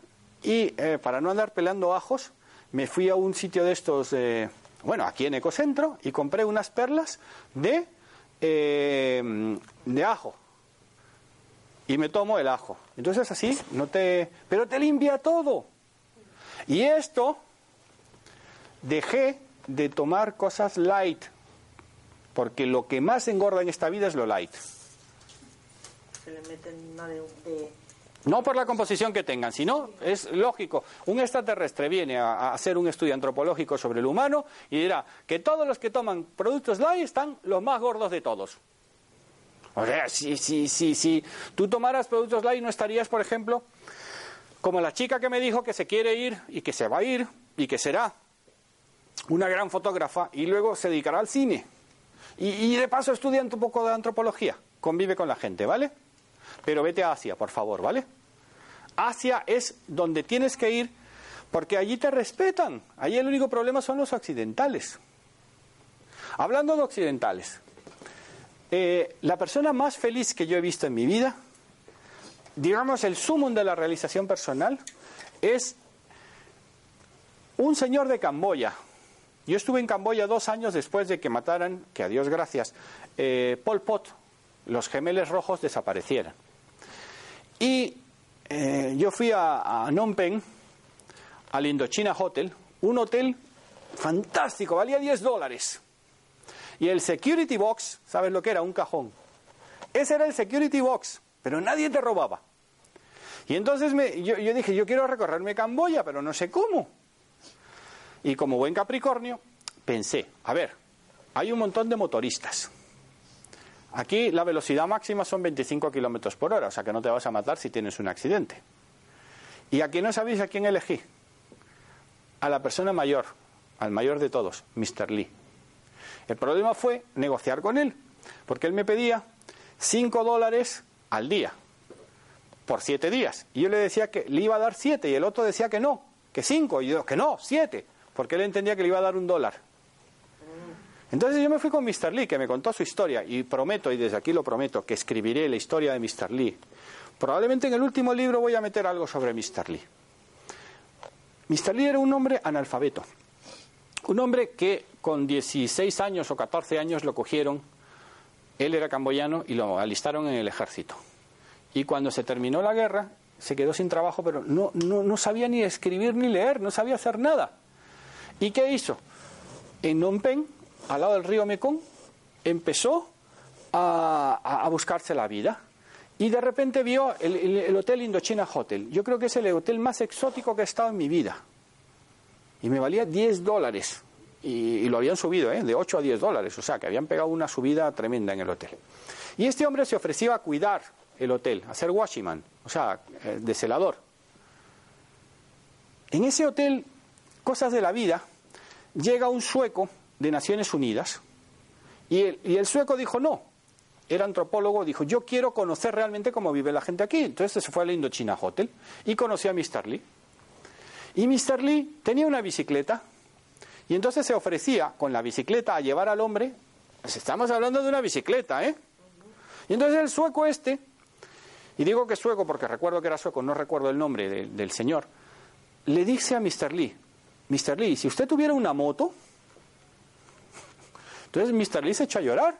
y eh, para no andar pelando ajos, me fui a un sitio de estos, eh, bueno, aquí en Ecocentro, y compré unas perlas de, de ajo. Y me tomo el ajo. Entonces así, no te... Pero te limpia todo. Y esto, dejé de tomar cosas light, porque lo que más engorda en esta vida es lo light. Se le meten una de, de- No por la composición que tengan, sino es lógico. Un extraterrestre viene a, a hacer un estudio antropológico sobre el humano y dirá que todos los que toman productos light están los más gordos de todos. O sea, si, si, si, si tú tomaras productos light no estarías, por ejemplo, como la chica que me dijo que se quiere ir y que se va a ir y que será una gran fotógrafa y luego se dedicará al cine. Y, y de paso estudia un poco de antropología, convive con la gente, ¿vale? Pero vete a Asia, por favor, ¿vale? Asia es donde tienes que ir porque allí te respetan. Allí el único problema son los occidentales. Hablando de occidentales, eh, la persona más feliz que yo he visto en mi vida, digamos el sumum de la realización personal, es un señor de Camboya. Yo estuve en Camboya dos años después de que mataran, que a Dios gracias, eh, Pol Pot, los gemelos rojos desaparecieran. Y eh, yo fui a, a Phnom Penh, al Indochina Hotel, un hotel fantástico, valía 10 dólares. Y el security box, ¿sabes lo que era? Un cajón. Ese era el security box, pero nadie te robaba. Y entonces me, yo, yo dije, yo quiero recorrerme Camboya, pero no sé cómo. Y como buen Capricornio, pensé, a ver, hay un montón de motoristas. Aquí la velocidad máxima son 25 kilómetros por hora, o sea que no te vas a matar si tienes un accidente. Y aquí no sabéis a quién elegí. A la persona mayor, al mayor de todos, Mr. Lee. El problema fue negociar con él, porque él me pedía 5 dólares al día. por siete días. Y yo le decía que le iba a dar siete y el otro decía que no, que cinco. Y yo, que no, siete, porque él entendía que le iba a dar un dólar. Entonces yo me fui con Mr. Lee, que me contó su historia, y prometo, y desde aquí lo prometo, que escribiré la historia de Mr. Lee. Probablemente en el último libro voy a meter algo sobre Mr. Lee. Mr. Lee era un hombre analfabeto. Un hombre que con 16 años o 14 años lo cogieron, él era camboyano y lo alistaron en el ejército. Y cuando se terminó la guerra, se quedó sin trabajo, pero no, no, no sabía ni escribir ni leer, no sabía hacer nada. ¿Y qué hizo? En Phnom Penh, al lado del río Mekong, empezó a, a- buscarse la vida. Y de repente vio el, el- el Hotel Indochina Hotel. Yo creo que es el hotel más exótico que he estado en mi vida. Y me valía 10 dólares. Y, lo habían subido, ¿eh? de 8 a 10 dólares. O sea, que habían pegado una subida tremenda en el hotel. Y este hombre se ofrecía a cuidar el hotel, a ser washerman, o sea, eh, de celador. En ese hotel, cosas de la vida, llega un sueco de Naciones Unidas y el, y el sueco dijo no. Era antropólogo, dijo, yo quiero conocer realmente cómo vive la gente aquí. Entonces se fue al Indochina Hotel y conoció a Mr. Lee. Y Mr. Lee tenía una bicicleta y entonces se ofrecía con la bicicleta a llevar al hombre. Pues estamos hablando de una bicicleta, ¿eh? Y entonces el sueco este, y digo que sueco porque recuerdo que era sueco, no recuerdo el nombre de- del señor, le dice a Mr. Lee, Mr. Lee, si usted tuviera una moto, entonces Mr. Lee se echó a llorar,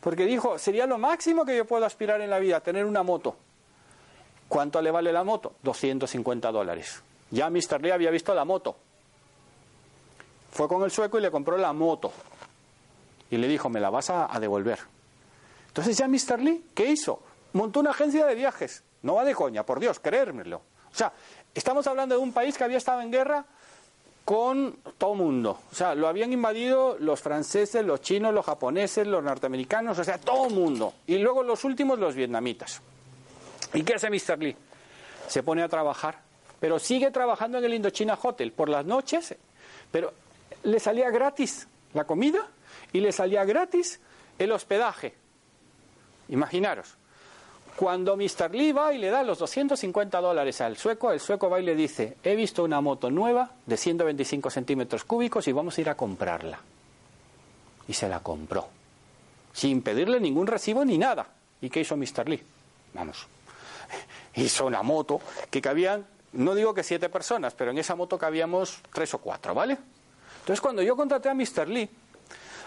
porque dijo, sería lo máximo que yo puedo aspirar en la vida, tener una moto. ¿Cuánto le vale la moto? 250 dólares. Ya Mr. Lee había visto la moto. Fue con el sueco y le compró la moto. Y le dijo, me la vas a, devolver. Entonces ya Mr. Lee, ¿qué hizo? Montó una agencia de viajes. No va de coña, por Dios, creérmelo. O sea, estamos hablando de un país que había estado en guerra con todo mundo. O sea, lo habían invadido los franceses, los chinos, los japoneses, los norteamericanos, o sea, todo mundo. Y luego los últimos, los vietnamitas. ¿Y qué hace Mr. Lee? Se pone a trabajar, pero sigue trabajando en el Indochina Hotel por las noches, pero le salía gratis la comida y le salía gratis el hospedaje. Imaginaros. Cuando Mr. Lee va y le da los 250 dólares al sueco, el sueco va y le dice, he visto una moto nueva de 125 centímetros cúbicos y vamos a ir a comprarla. Y se la compró, sin pedirle ningún recibo ni nada. ¿Y qué hizo Mr. Lee? Vamos, hizo una moto que cabían, no digo que siete personas, pero en esa moto cabíamos tres o cuatro, ¿vale? Entonces cuando yo contraté a Mr. Lee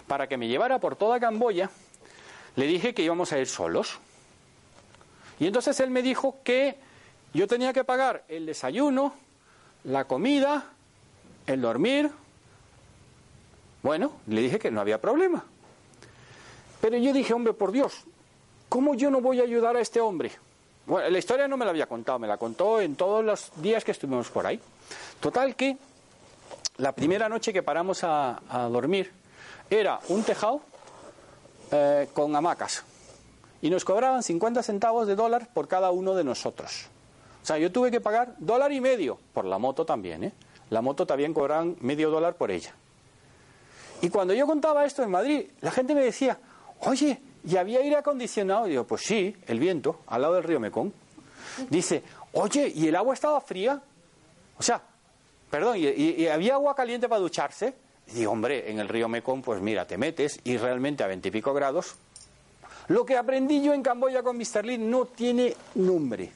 para que me llevara por toda Camboya, le dije que íbamos a ir solos. Y entonces él me dijo que yo tenía que pagar el desayuno, la comida, el dormir. Bueno, le dije que no había problema. Pero yo dije, hombre, por Dios, ¿cómo yo no voy a ayudar a este hombre? Bueno, la historia no me la había contado, me la contó en todos los días que estuvimos por ahí. Total que la primera noche que paramos a, dormir era un tejado eh, con hamacas y nos cobraban 50 centavos de dólar por cada uno de nosotros. O sea, yo tuve que pagar dólar y medio por la moto también, ¿eh? La moto también cobraban medio dólar por ella. Y cuando yo contaba esto en Madrid, la gente me decía, oye, ¿y había aire acondicionado? Y digo, pues sí, el viento, al lado del río Mekong. Dice, oye, ¿y el agua estaba fría? O sea, perdón, ¿y, había agua caliente para ducharse? Y digo, hombre, en el río Mekong, pues mira, te metes y realmente a veintipico grados. Lo que aprendí yo en Camboya con Mr. Lee no tiene nombre.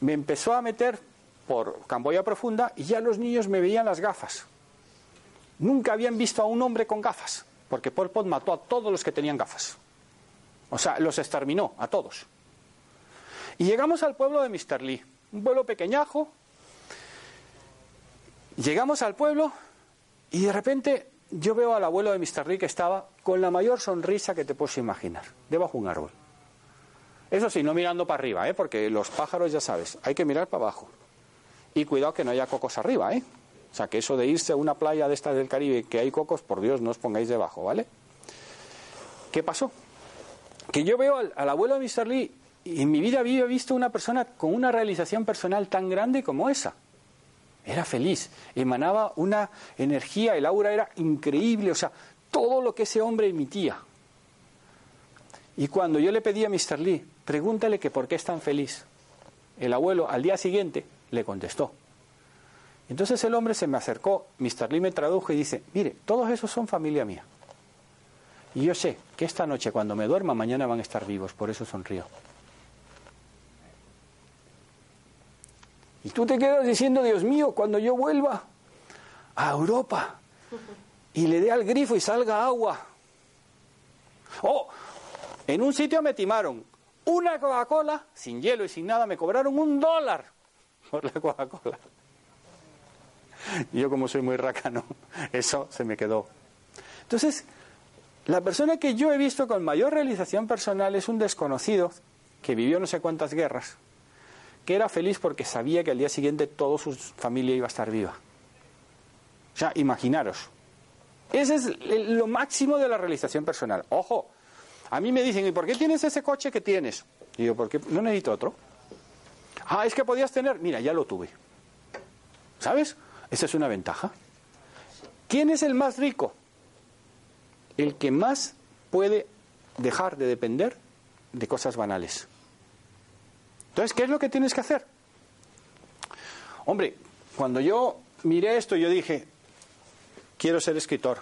Me empezó a meter por Camboya profunda y ya los niños me veían las gafas. Nunca habían visto a un hombre con gafas, porque Pol Pot mató a todos los que tenían gafas. O sea, los exterminó a todos. Y llegamos al pueblo de Mr. Lee, un pueblo pequeñajo. Llegamos al pueblo y de repente yo veo al abuelo de Mr. Lee que estaba con la mayor sonrisa que te puedes imaginar, debajo de un árbol. Eso sí, no mirando para arriba, ¿eh? porque los pájaros, ya sabes, hay que mirar para abajo. Y cuidado que no haya cocos arriba, ¿eh? O sea, que eso de irse a una playa de estas del Caribe que hay cocos, por Dios, no os pongáis debajo, ¿vale? ¿Qué pasó? Que yo veo al, abuelo de Mr. Lee y en mi vida había visto una persona con una realización personal tan grande como esa. Era feliz, emanaba una energía, el aura era increíble, o sea, todo lo que ese hombre emitía. Y cuando yo le pedí a Mr. Lee, pregúntale que por qué es tan feliz. el abuelo al día siguiente le contestó. Entonces el hombre se me acercó, Mr. Lee me tradujo y dice, mire, todos esos son familia mía. Y yo sé que esta noche cuando me duerma mañana van a estar vivos, por eso sonrío. Y tú te quedas diciendo, Dios mío, cuando yo vuelva a Europa y le dé al grifo y salga agua. Oh, en un sitio me timaron una Coca-Cola, sin hielo y sin nada, me cobraron un dólar por la Coca-Cola. Yo como soy muy racano, eso se me quedó. Entonces, la persona que yo he visto con mayor realización personal es un desconocido que vivió no sé cuántas guerras, que era feliz porque sabía que al día siguiente toda su familia iba a estar viva. O sea, imaginaros. Ese es lo máximo de la realización personal. Ojo, a mí me dicen, ¿y por qué tienes ese coche que tienes? Y digo, ¿por qué no necesito otro? Ah, es que podías tener. Mira, ya lo tuve. ¿Sabes? Esa es una ventaja. ¿Quién es el más rico? El que más puede dejar de depender de cosas banales. Entonces, ¿qué es lo que tienes que hacer? Hombre, cuando yo miré esto, yo dije, quiero ser escritor,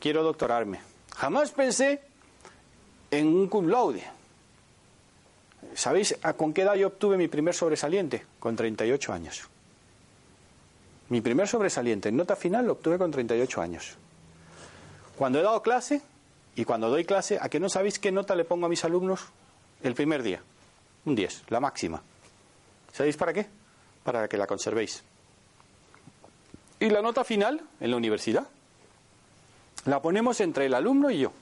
quiero doctorarme. Jamás pensé en un cum laude. ¿Sabéis con qué edad yo obtuve mi primer sobresaliente? Con 38 años. Mi primer sobresaliente en nota final lo obtuve con 38 años. Cuando he dado clase y cuando doy clase, ¿a que no sabéis qué nota le pongo a mis alumnos el primer día? Un 10, la máxima. ¿Sabéis para qué? Para que la conservéis. Y la nota final en la universidad la ponemos entre el alumno y yo.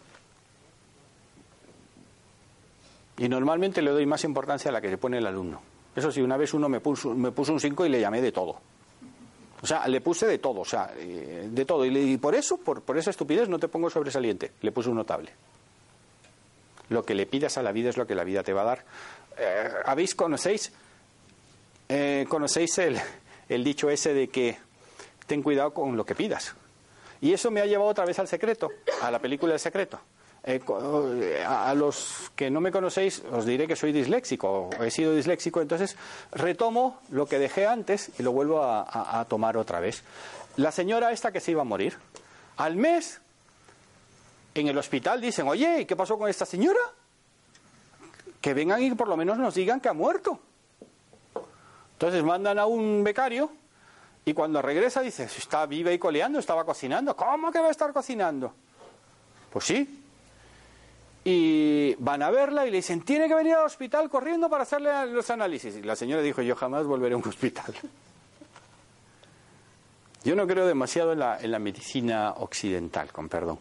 Y normalmente le doy más importancia a la que se pone el alumno. Eso sí, una vez uno me puso, me puso un 5 y le llamé de todo. O sea, le puse de todo, o sea, eh, de todo. Y, por eso, por, esa estupidez, no te pongo sobresaliente. Le puse un notable. Lo que le pidas a la vida es lo que la vida te va a dar. Eh, ¿Habéis, conocéis, eh, conocéis el, el dicho ese de que ten cuidado con lo que pidas? Y eso me ha llevado otra vez al secreto, a la película del secreto. Eh, eh, a los que no me conocéis os diré que soy disléxico, he sido disléxico, entonces retomo lo que dejé antes y lo vuelvo a, tomar otra vez. La señora esta que se iba a morir, al mes en el hospital dicen, oye, ¿qué pasó con esta señora? Que vengan y por lo menos nos digan que ha muerto. Entonces mandan a un becario y cuando regresa dice, está viva y coleando, estaba cocinando. ¿Cómo que va a estar cocinando? Pues sí, y van a verla y le dicen, tiene que venir al hospital corriendo para hacerle los análisis. Y la señora dijo, yo jamás volveré a un hospital. Yo no creo demasiado en la, en la medicina occidental, con perdón.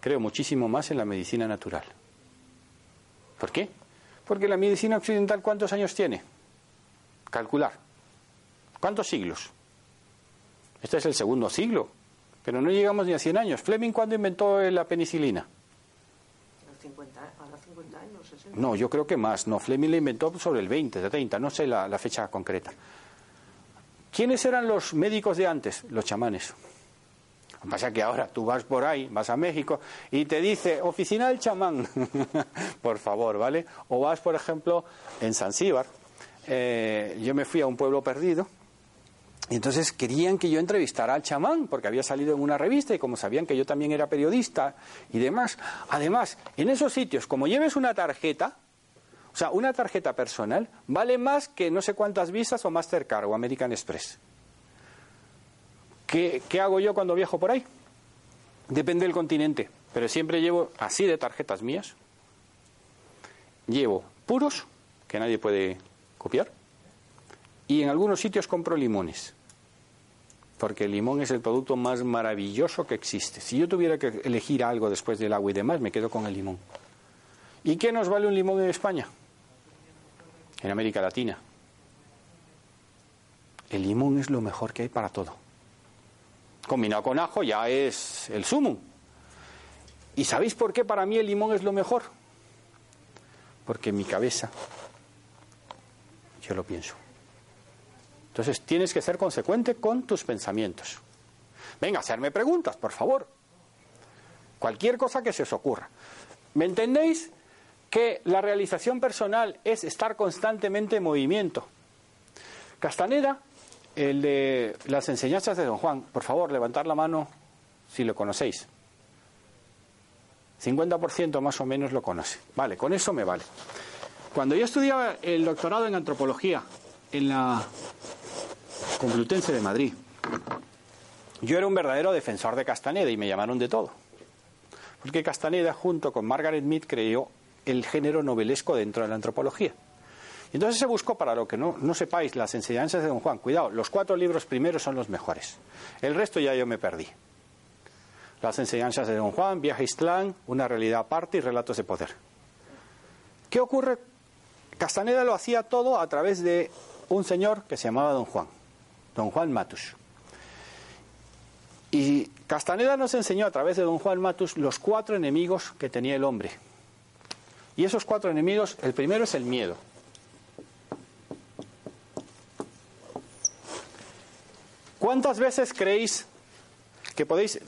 Creo muchísimo más en la medicina natural. ¿Por qué? Porque la medicina occidental, ¿cuántos años tiene? Calcular. ¿Cuántos siglos? Este es el segundo siglo, pero no llegamos ni a 100 años. Fleming, ¿cuándo inventó la penicilina? No, yo creo que más. No, Fleming le inventó sobre el 20, 30, no sé la, fecha concreta. ¿Quiénes eran los médicos de antes? Los chamanes. Lo que pasa que ahora tú vas por ahí, vas a México y te dice, oficina del chamán, por favor, ¿vale? O vas, por ejemplo, en Zanzíbar. Eh, yo me fui a un pueblo perdido entonces querían que yo entrevistara al chamán, porque había salido en una revista y como sabían que yo también era periodista y demás. Además, en esos sitios, como lleves una tarjeta, o sea, una tarjeta personal, vale más que no sé cuántas visas o Mastercard o American Express. ¿Qué, ¿Qué hago yo cuando viajo por ahí? Depende del continente, pero siempre llevo así de tarjetas mías. Llevo puros, que nadie puede copiar, y en algunos sitios compro limones porque el limón es el producto más maravilloso que existe. Si yo tuviera que elegir algo después del agua y demás, me quedo con el limón. ¿Y qué nos vale un limón en España? En América Latina. El limón es lo mejor que hay para todo. Combinado con ajo ya es el zumo. ¿Y sabéis por qué para mí el limón es lo mejor? Porque en mi cabeza yo lo pienso. Entonces tienes que ser consecuente con tus pensamientos. Venga, hacerme preguntas, por favor. Cualquier cosa que se os ocurra. ¿Me entendéis? que la realización personal es estar constantemente en movimiento. Castaneda, el de las enseñanzas de Don Juan, por favor, levantar la mano si lo conocéis. 50% más o menos lo conoce. Vale, con eso me vale. Cuando yo estudiaba el doctorado en antropología en la Complutense de Madrid, yo era un verdadero defensor de Castaneda y me llamaron de todo. Porque Castaneda, junto con Margaret Mead, creó el género novelesco dentro de la antropología. Entonces se buscó, para lo que no, sepáis, las enseñanzas de Don Juan. Cuidado, los cuatro libros primeros son los mejores. El resto ya yo me perdí. Las enseñanzas de Don Juan, Viaje Istlán, Una realidad aparte y Relatos de poder. ¿Qué ocurre? Castaneda lo hacía todo a través de un señor que se llamaba Don Juan, Don Juan Matus. Y Castaneda nos enseñó a través de Don Juan Matus los cuatro enemigos que tenía el hombre. Y esos cuatro enemigos, el primero es el miedo. ¿Cuántas veces creéis que podéis,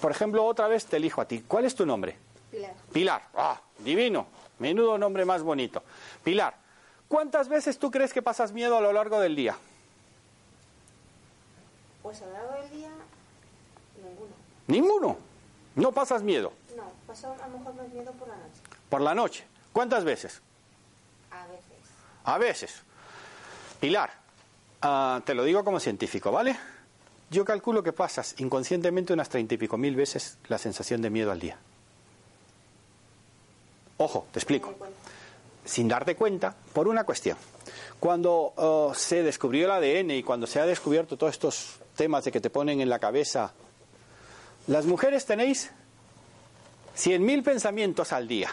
por ejemplo, otra vez te elijo a ti? ¿Cuál es tu nombre? Pilar. Pilar. Ah, divino. Menudo nombre más bonito. Pilar. ¿Cuántas veces tú crees que pasas miedo a lo largo del día? Pues a lo largo del día, ninguno. Ninguno. No pasas miedo. No, paso a lo mejor más miedo por la noche. Por la noche. ¿Cuántas veces? A veces. A veces. Pilar, ah, te lo digo como científico, ¿vale? Yo calculo que pasas inconscientemente unas treinta y pico mil veces la sensación de miedo al día. Ojo, te explico. Sin darte cuenta, por una cuestión. Cuando oh, se descubrió el ADN y cuando se ha descubierto todos estos temas de que te ponen en la cabeza, las mujeres tenéis 100.000 pensamientos al día.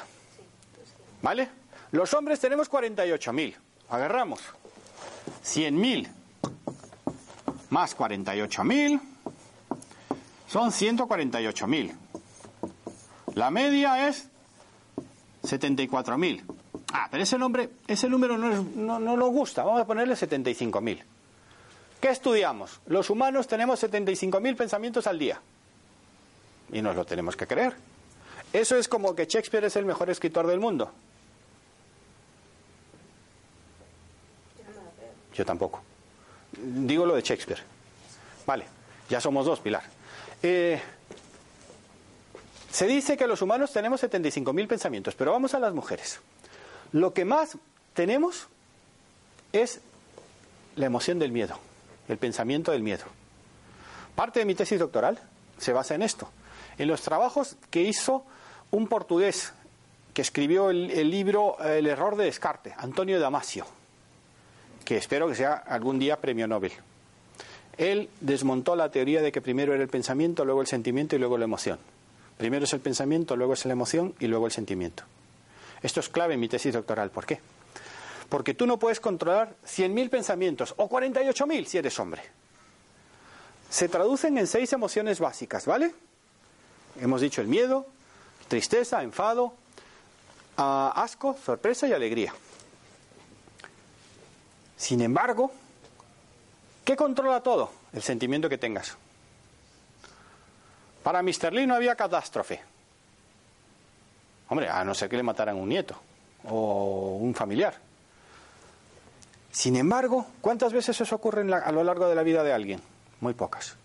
¿Vale? Los hombres tenemos 48.000. Agarramos 100.000 más 48.000 son 148.000. La media es 74.000. Ah, pero ese, nombre, ese número no, es- no, no nos gusta. Vamos a ponerle 75.000. ¿Qué estudiamos? Los humanos tenemos 75.000 pensamientos al día. Y nos lo tenemos que creer. Eso es como que Shakespeare es el mejor escritor del mundo. Yo tampoco. Digo lo de Shakespeare. Vale, ya somos dos, Pilar. Eh, se dice que los humanos tenemos 75.000 pensamientos, pero vamos a las mujeres. Lo que más tenemos es la emoción del miedo, el pensamiento del miedo. Parte de mi tesis doctoral se basa en esto, en los trabajos que hizo un portugués que escribió el, libro El error de Descartes, Antonio Damasio que espero que sea algún día premio Nobel. Él desmontó la teoría de que primero era el pensamiento, luego el sentimiento y luego la emoción. Primero es el pensamiento, luego es la emoción y luego el sentimiento. Esto es clave en mi tesis doctoral. ¿Por qué? Porque tú no puedes controlar 100.000 pensamientos o 48.000 si eres hombre. Se traducen en seis emociones básicas, ¿vale? Hemos dicho el miedo, tristeza, enfado, ah, asco, sorpresa y alegría. Sin embargo, ¿qué controla todo? El sentimiento que tengas. Para Mr. Lee no había catástrofe. Hombre, a no ser que le mataran un nieto o un familiar. Sin embargo, ¿cuántas veces eso ocurre en la- a lo largo de la vida de alguien? Muy pocas.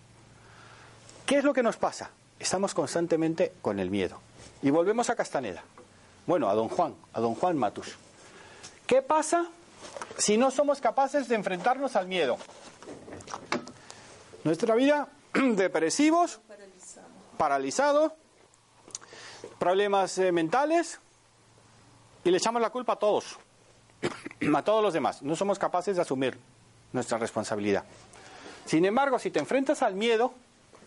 ¿Qué es lo que nos pasa? Estamos constantemente con el miedo. Y volvemos a Castaneda. Bueno, a don Juan, a don Juan Matus. ¿Qué pasa si no somos capaces de enfrentarnos al miedo? Nuestra vida depresivos, paralizados, problemas eh, mentales y le echamos la culpa a todos, a todos los demás. No somos capaces de asumir nuestra responsabilidad. Sin embargo, si te enfrentas al miedo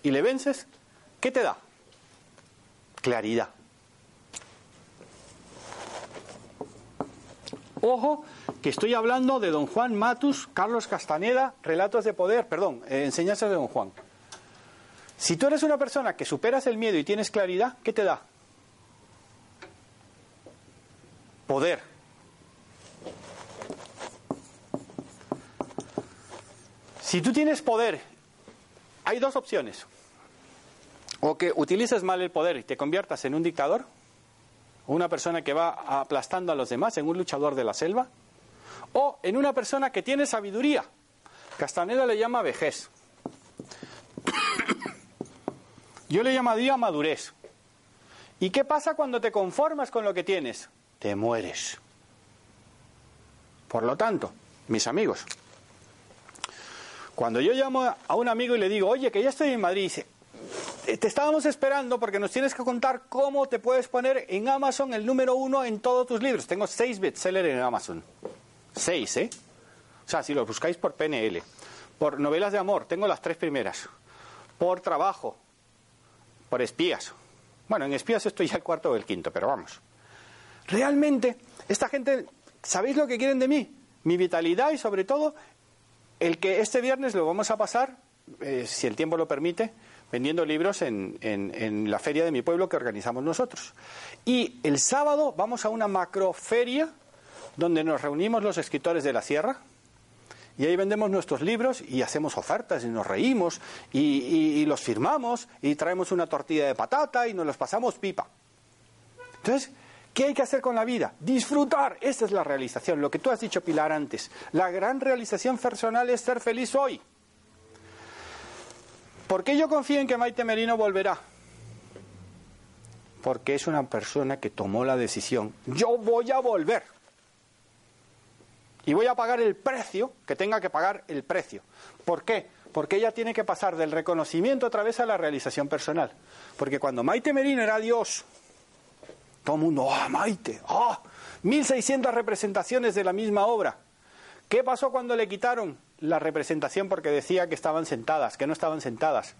y le vences, ¿qué te da? Claridad. Ojo, que estoy hablando de don Juan Matus, Carlos Castaneda, Relatos de Poder, perdón, eh, enseñanzas de don Juan. Si tú eres una persona que superas el miedo y tienes claridad, ¿qué te da? Poder. Si tú tienes poder, hay dos opciones. O que utilices mal el poder y te conviertas en un dictador, una persona que va aplastando a los demás, en un luchador de la selva, o en una persona que tiene sabiduría. Castaneda le llama vejez. Yo le llamaría madurez. ¿Y qué pasa cuando te conformas con lo que tienes? Te mueres. Por lo tanto, mis amigos, cuando yo llamo a un amigo y le digo, oye, que ya estoy en Madrid, dice, te estábamos esperando porque nos tienes que contar cómo te puedes poner en Amazon el número uno en todos tus libros. Tengo seis bestsellers en Amazon. Seis, ¿eh? O sea, si los buscáis por PNL. Por novelas de amor, tengo las tres primeras. Por trabajo. Por espías. Bueno, en espías estoy ya el cuarto o el quinto, pero vamos. Realmente, esta gente, ¿sabéis lo que quieren de mí? Mi vitalidad y sobre todo el que este viernes lo vamos a pasar, eh, si el tiempo lo permite, vendiendo libros en, la feria de mi pueblo que organizamos nosotros. Y el sábado vamos a una macroferia donde nos reunimos los escritores de la sierra y ahí vendemos nuestros libros y hacemos ofertas y nos reímos y, y los firmamos y traemos una tortilla de patata y nos los pasamos pipa. Entonces, ¿Qué hay que hacer con la vida? Disfrutar. Esa es la realización. Lo que tú has dicho, Pilar, antes. La gran realización personal es ser feliz hoy. ¿Por qué yo confío en que Maite Merino volverá? Porque es una persona que tomó la decisión. Yo voy a volver. Y voy a pagar el precio que tenga que pagar el precio. ¿Por qué? Porque ella tiene que pasar del reconocimiento otra vez a la realización personal. Porque cuando Maite Merino era Dios, todo el mundo, ¡ah, Maite! ¡ah! 1600 representaciones de la misma obra. ¿Qué pasó cuando le quitaron la representación porque decía que estaban sentadas, que no estaban sentadas?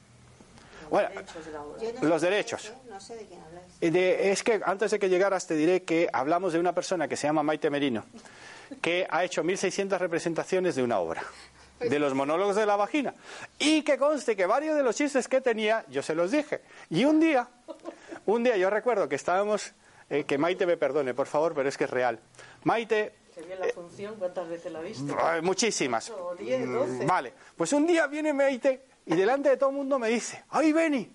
Bueno, los derechos. No sé de quién habláis. Eh, es que antes de que llegaras te diré que hablamos de una persona que se llama Maite Merino, que ha hecho 1600 representaciones de una obra, de los monólogos de la vagina. Y que conste que varios de los chistes que tenía, yo se los dije. Y un día, un día yo recuerdo que estábamos eh, que Maite me perdone, por favor, pero es que es real. Maite... la función? ¿Cuántas veces la viste? muchísimas. O 10, 12. Mm, vale, pues un día viene Maite y delante de todo el mundo me dice, ¡ay, Beni!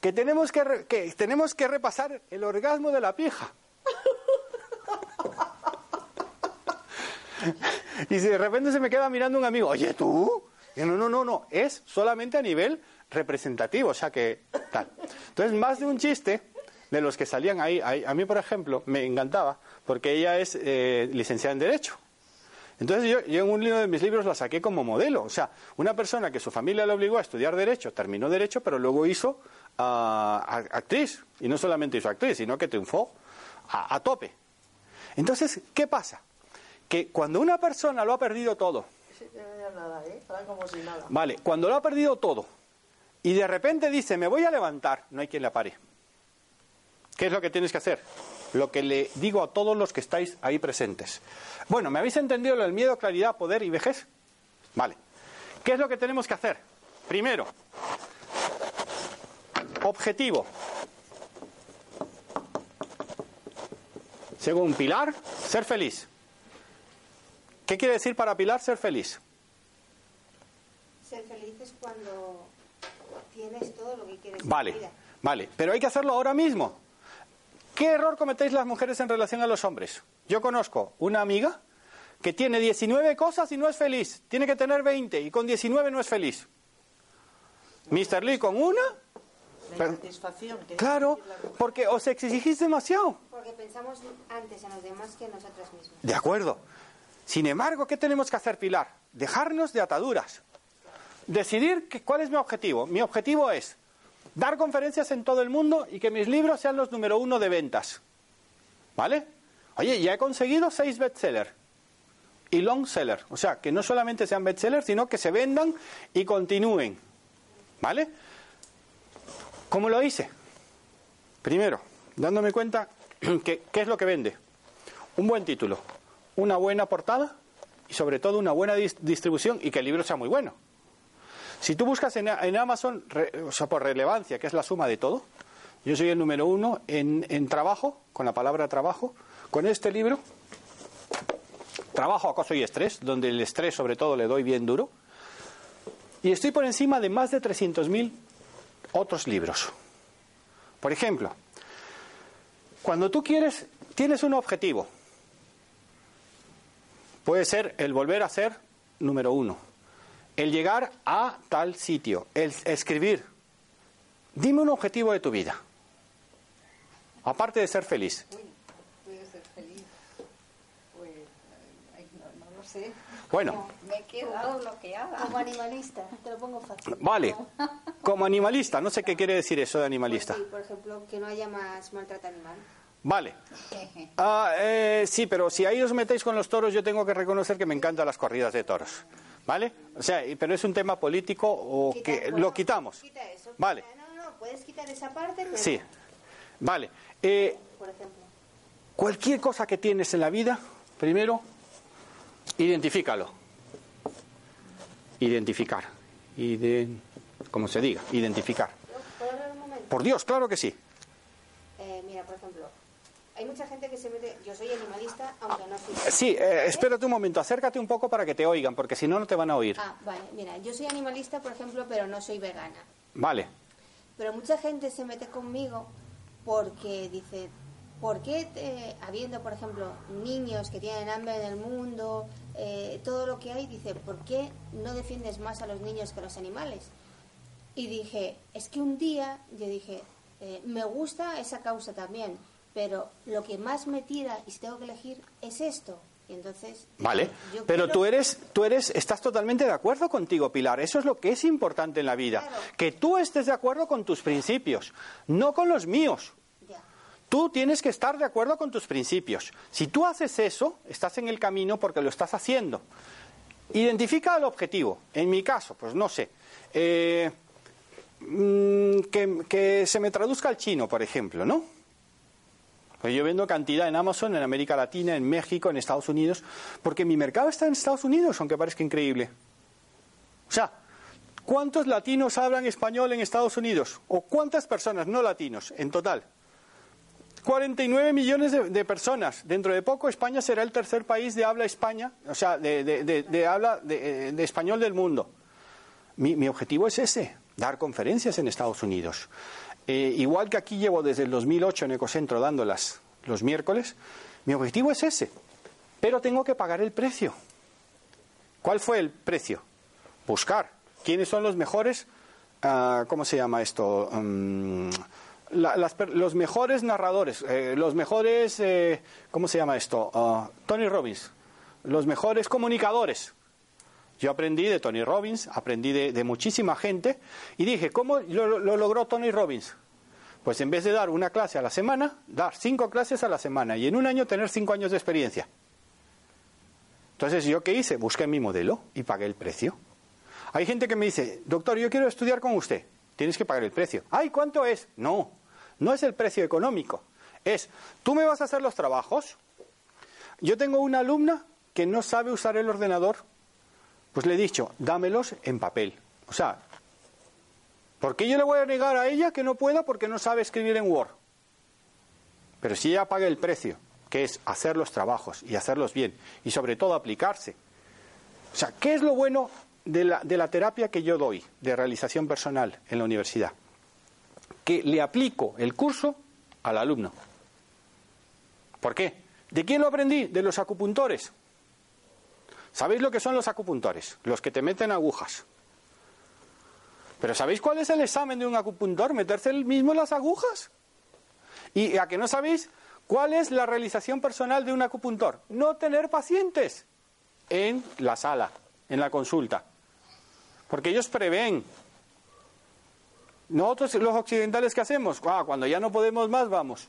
Que tenemos que, que tenemos que repasar el orgasmo de la pija. y de repente se me queda mirando un amigo, oye, tú. Y no, no, no, no, es solamente a nivel representativo, o sea que tal. Entonces, más de un chiste de los que salían ahí, a mí, por ejemplo, me encantaba, porque ella es eh, licenciada en Derecho. Entonces yo, en un libro de mis libros la saqué como modelo. O sea, una persona que su familia le obligó a estudiar Derecho, terminó Derecho, pero luego hizo ah, actriz. Y no solamente hizo actriz, sino que triunfó a, tope. Entonces, ¿qué pasa? Que cuando una persona lo ha perdido todo, ¿eh? Vale, cuando lo ha perdido todo y de repente dice, me voy a levantar, no hay quien la pare. ¿Qué es lo que tienes que hacer? Lo que le digo a todos los que estáis ahí presentes. Bueno, ¿me habéis entendido lo del miedo, claridad, poder y vejez? Vale. ¿Qué es lo que tenemos que hacer? Primero, objetivo. Según Pilar, ser feliz. ¿Qué quiere decir para Pilar ser feliz? Ser feliz es cuando tienes todo lo que quieres. Vale, vale, pero hay que hacerlo ahora mismo. ¿Qué error cometéis las mujeres en relación a los hombres? Yo conozco una amiga que tiene 19 cosas y no es feliz. Tiene que tener 20 y con 19 no es feliz. Mr. Lee con una. satisfacción. Claro, porque os exigís demasiado. Porque pensamos antes en los demás que en nosotros mismos. De acuerdo. Sin embargo, ¿qué tenemos que hacer, Pilar? Dejarnos de ataduras. Decidir cuál es mi objetivo. Mi objetivo es dar conferencias en todo el mundo y que mis libros sean los número uno de ventas. ¿Vale? Oye, ya he conseguido seis bestsellers y long seller. O sea, que no solamente sean bestsellers, sino que se vendan y continúen. ¿Vale? ¿Cómo lo hice? Primero, dándome cuenta que qué es lo que vende. Un buen título, una buena portada y sobre todo una buena distribución y que el libro sea muy bueno. Si tú buscas en, Amazon, o sea, por relevancia, que es la suma de todo, yo soy el número uno en, en trabajo, con la palabra trabajo, con este libro, Trabajo, acoso y estrés, donde el estrés sobre todo le doy bien duro, y estoy por encima de más de 300.000 otros libros. Por ejemplo, cuando tú quieres tienes un objetivo. Puede ser el volver a ser número uno, el llegar a tal sitio, el escribir. Dime un objetivo de tu vida, aparte de ser feliz. Uy, puede ser feliz. Pues, ay, no, no lo sé. Bueno. No, me he quedado bloqueada. Como animalista, te lo pongo fácil. Vale, como animalista, no sé qué quiere decir eso de animalista. Pues sí, por ejemplo, que no haya más maltrato animal. Vale. Ah, eh, sí, pero si ahí os metéis con los toros, yo tengo que reconocer que me encantan las corridas de toros. ¿Vale? O sea, pero es un tema político o Quita- que bueno, lo quitamos. Quita eso. Vale. quita- No, no, puedes quitar esa parte, pero, Sí. Vale. Eh, por ejemplo. cualquier cosa que tienes en la vida, primero, identifícalo. Identificar. Iden- como se diga, identificar. ¿Puedo hablar un momento? Por Dios, claro que sí. Eh, mira, por ejemplo, hay mucha gente que se mete. Yo soy animalista, aunque no soy. Sí, eh, espérate un momento, acércate un poco para que te oigan, porque si no, no te van a oír. Ah, vale, mira, yo soy animalista, por ejemplo, pero no soy vegana. Vale. Pero mucha gente se mete conmigo porque dice, ¿por qué eh, habiendo, por ejemplo, niños que tienen hambre en el mundo, eh, todo lo que hay, dice, ¿por qué no defiendes más a los niños que a los animales? Y dije, es que un día yo dije, eh, me gusta esa causa también, pero lo que más me tira y si tengo que elegir es esto. Y entonces, Vale, pero quiero- tú eres, tú eres, estás totalmente de acuerdo contigo, Pilar. Eso es lo que es importante en la vida. Claro. Que tú estés de acuerdo con tus principios, no con los míos. Ya. Tú tienes que estar de acuerdo con tus principios. Si tú haces eso, estás en el camino porque lo estás haciendo. Identifica el objetivo. En mi caso, pues no sé. eh, mm, que, que se me traduzca al chino, por ejemplo, ¿no? Yo vendo cantidad en Amazon, en América Latina, en México, en Estados Unidos, porque mi mercado está en Estados Unidos, aunque parezca increíble. O sea, ¿cuántos latinos hablan español en Estados Unidos? ¿O cuántas personas no latinos en total? 49 millones de, personas. Dentro de poco España será el tercer país de habla España, o sea, de, habla de español del mundo. Mi, mi objetivo es ese, dar conferencias en Estados Unidos. Eh, igual que aquí llevo desde el 2008 en Ecocentro dándolas los miércoles, mi objetivo es ese. Pero tengo que pagar el precio. ¿Cuál fue el precio? Buscar quiénes son los mejores, ah, ¿cómo se llama esto? Mm, la- las los mejores narradores, eh, los mejores, eh, ¿cómo se llama esto? Ah, Tony Robbins, los mejores comunicadores. Yo aprendí de Tony Robbins, aprendí de, muchísima gente y dije, ¿cómo lo, lo logró Tony Robbins? Pues en vez de dar una clase a la semana, dar cinco clases a la semana y en un año tener cinco años de experiencia. Entonces, ¿yo qué hice? Busqué mi modelo y pagué el precio. Hay gente que me dice, doctor, yo quiero estudiar con usted. Tienes que pagar el precio. Ay, ¿cuánto es? No, no es el precio económico. Es, tú me vas a hacer los trabajos. Yo tengo una alumna que no sabe usar el ordenador. Pues le he dicho, dámelos en papel. O sea, ¿por qué yo le voy a negar a ella que no pueda porque no sabe escribir en Word? Pero si ella paga el precio, que es hacer los trabajos y hacerlos bien, y sobre todo aplicarse. O sea, ¿qué es lo bueno de la, de la terapia que yo doy de realización personal en la universidad? Que le aplico el curso al alumno. ¿Por qué? ¿De quién lo aprendí? De los acupuntores. ¿Sabéis lo que son los acupuntores? Los que te meten agujas. Pero ¿sabéis cuál es el examen de un acupuntor? ¿Meterse él mismo en las agujas? ¿Y a que no sabéis cuál es la realización personal de un acupuntor? No tener pacientes en la sala, en la consulta. Porque ellos prevén. Nosotros los occidentales, ¿qué hacemos? Ah, cuando ya no podemos más, vamos.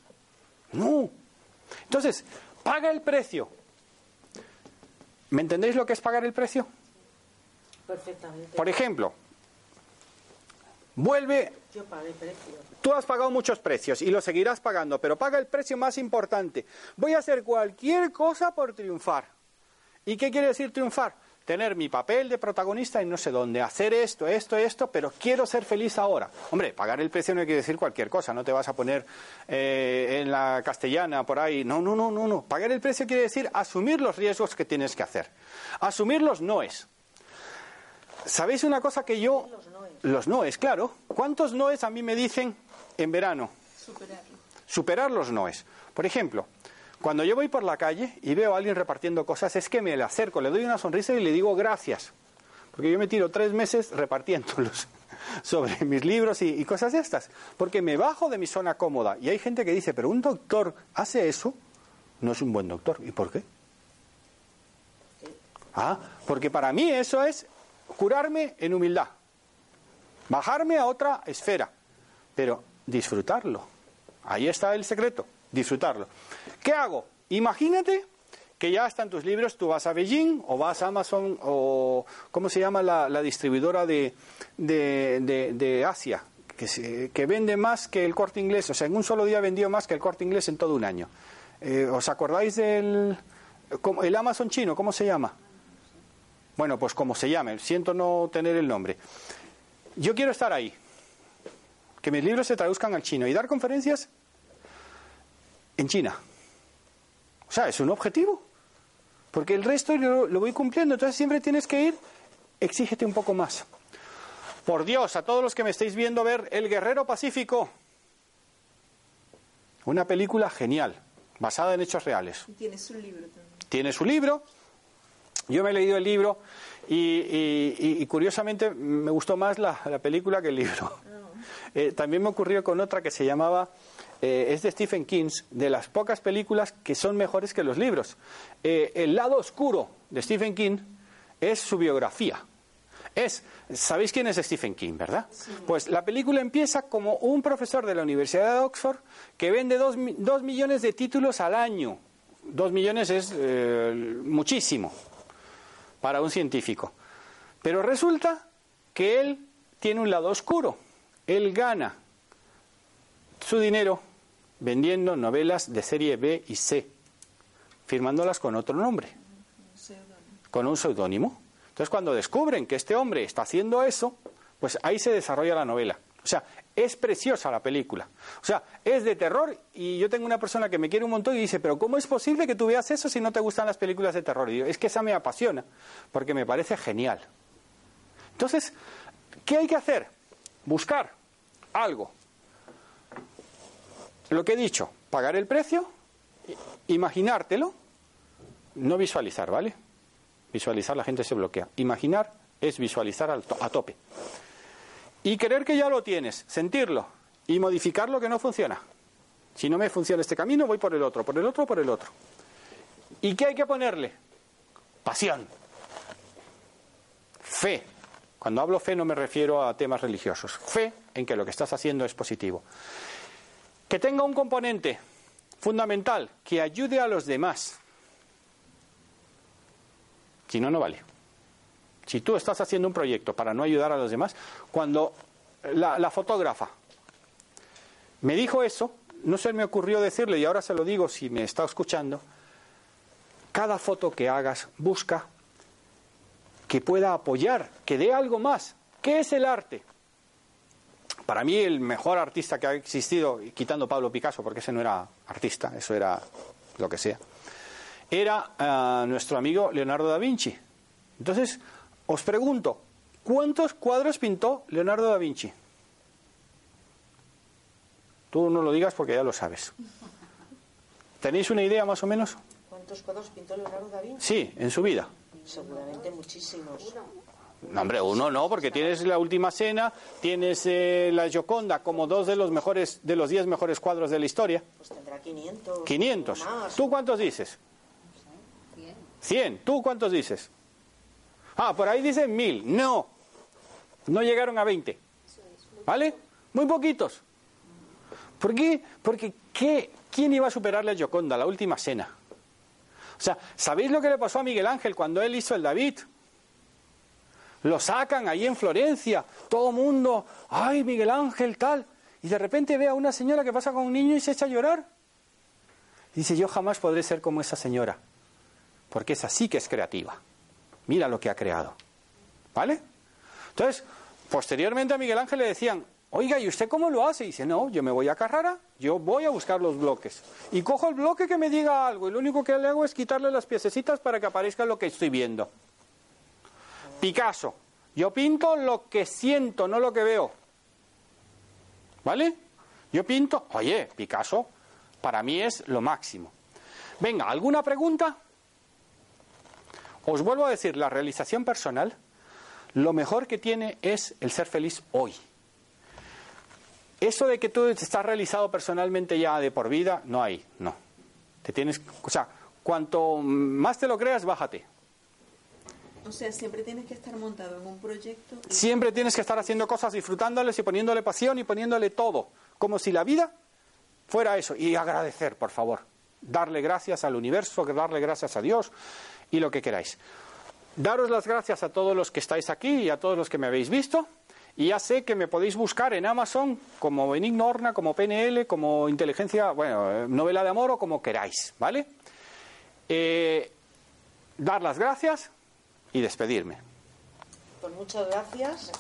No. Entonces, paga el precio. ¿Me entendéis lo que es pagar el precio? Perfectamente. Por ejemplo, vuelve Yo pagué precio. Tú has pagado muchos precios y lo seguirás pagando, pero paga el precio más importante. Voy a hacer cualquier cosa por triunfar. ¿Y qué quiere decir triunfar? Tener mi papel de protagonista en no sé dónde, hacer esto, esto, esto, pero quiero ser feliz ahora. Hombre, pagar el precio no quiere decir cualquier cosa, no te vas a poner eh, en la castellana por ahí. No, no, no, no, no. Pagar el precio quiere decir asumir los riesgos que tienes que hacer. Asumir los noes. ¿Sabéis una cosa que yo... Los noes. Los noes, claro. ¿Cuántos noes a mí me dicen en verano? Superarlo. Superar los noes. Por ejemplo, Cuando yo voy por la calle y veo a alguien repartiendo cosas, es que me le acerco, le doy una sonrisa y le digo gracias. Porque yo me tiro tres meses repartiéndolos sobre mis libros y, y cosas de estas. Porque me bajo de mi zona cómoda. Y hay gente que dice, pero un doctor hace eso, no es un buen doctor. ¿Y por qué? Ah, porque para mí eso es curarme en humildad. Bajarme a otra esfera. Pero disfrutarlo. Ahí está el secreto, disfrutarlo. ¿Qué hago? Imagínate que ya están tus libros, tú vas a Beijing o vas a Amazon o ¿cómo se llama la, la distribuidora de, de, de- Asia? Que, se- que vende más que el corte inglés, o sea, en un solo día vendió más que el corte inglés en todo un año. Eh, ¿Os acordáis del el Amazon chino? ¿Cómo se llama? Bueno, pues como se llame, siento no tener el nombre. Yo quiero estar ahí, que mis libros se traduzcan al chino y dar conferencias en China. O sea, es un objetivo. Porque el resto yo lo voy cumpliendo. Entonces siempre tienes que ir, exígete un poco más. Por Dios, a todos los que me estáis viendo ver El Guerrero Pacífico. Una película genial, basada en hechos reales. Y tienes un libro también. Tiene su libro. Yo me he leído el libro y, y- y- y curiosamente me gustó más la, la película que el libro. Eh, también me ocurrió con otra que se llamaba, eh, es de Stephen King, de las pocas películas que son mejores que los libros. Eh, el lado oscuro de Stephen King es su biografía. Es, ¿sabéis quién es Stephen King, verdad? Pues la película empieza como un profesor de la Universidad de Oxford que vende dos, dos millones de títulos al año. Dos millones es eh, muchísimo para un científico. Pero resulta que él tiene un lado oscuro. Él gana su dinero vendiendo novelas de serie B y C, firmándolas con otro nombre, con un seudónimo. Entonces, cuando descubren que este hombre está haciendo eso, pues ahí se desarrolla la novela. O sea, es preciosa la película. O sea, es de terror y yo tengo una persona que me quiere un montón y dice, pero ¿cómo es posible que tú veas eso si no te gustan las películas de terror? Y yo, es que esa me apasiona, porque me parece genial. Entonces, ¿qué hay que hacer? Buscar algo. Lo que he dicho, pagar el precio, imaginártelo, no visualizar, ¿vale? Visualizar la gente se bloquea. Imaginar es visualizar a tope. Y creer que ya lo tienes, sentirlo y modificar lo que no funciona. Si no me funciona este camino, voy por el otro, por el otro, por el otro. ¿Y qué hay que ponerle? Pasión. Fe. Cuando hablo fe no me refiero a temas religiosos. Fe en que lo que estás haciendo es positivo. Que tenga un componente fundamental que ayude a los demás. Si no, no vale. Si tú estás haciendo un proyecto para no ayudar a los demás, cuando la, fotógrafa me dijo eso, no se me ocurrió decirle, y ahora se lo digo si me está escuchando, cada foto que hagas busca que pueda apoyar, que dé algo más. ¿Qué es el arte? Para mí el mejor artista que ha existido, quitando Pablo Picasso, porque ese no era artista, eso era lo que sea, era ah, nuestro amigo Leonardo da Vinci. Entonces, os pregunto, ¿cuántos cuadros pintó Leonardo da Vinci? Tú no lo digas porque ya lo sabes. ¿Tenéis una idea más o menos? ¿Cuántos cuadros pintó Leonardo da Vinci? Sí, en su vida. Seguramente muchísimos. No, hombre, uno no, porque tienes la última cena, tienes eh, la Gioconda como dos de los mejores, de los diez mejores cuadros de la historia. Pues tendrá 500. 500. o Más. ¿Tú cuántos dices? 100. ¿Tú cuántos dices? Ah, por ahí dicen mil. No. No llegaron a 20. ¿Vale? Muy poquitos. ¿Por qué? Porque ¿qué? ¿quién iba a superarle a Gioconda, la última cena? O sea, ¿sabéis lo que le pasó a Miguel Ángel cuando él hizo el David? Lo sacan ahí en Florencia, todo mundo, ay, Miguel Ángel, tal. Y de repente ve a una señora que pasa con un niño y se echa a llorar. Y dice, yo jamás podré ser como esa señora, porque esa sí que es creativa. Mira lo que ha creado. ¿Vale? Entonces, posteriormente a Miguel Ángel le decían, oiga, ¿y usted cómo lo hace? Y dice, no, yo me voy a Carrara, yo voy a buscar los bloques. Y cojo el bloque que me diga algo, y lo único que le hago es quitarle las piececitas para que aparezca lo que estoy viendo. Picasso, yo pinto lo que siento, no lo que veo. ¿Vale? Yo pinto, oye, Picasso, para mí es lo máximo. Venga, ¿alguna pregunta? Os vuelvo a decir, la realización personal, lo mejor que tiene es el ser feliz hoy. Eso de que tú estás realizado personalmente ya de por vida, no hay, no. Te tienes, o sea, cuanto más te lo creas, bájate. O sea, siempre tienes que estar montado en un proyecto. Siempre tienes que estar haciendo cosas, disfrutándoles y poniéndole pasión y poniéndole todo, como si la vida fuera eso. Y agradecer, por favor. Darle gracias al universo, darle gracias a Dios y lo que queráis. Daros las gracias a todos los que estáis aquí y a todos los que me habéis visto. Y ya sé que me podéis buscar en Amazon como Benigno Horna, como PNL, como Inteligencia, bueno, eh, novela de amor o como queráis, ¿vale? Eh, dar las gracias y despedirme. Pues muchas gracias.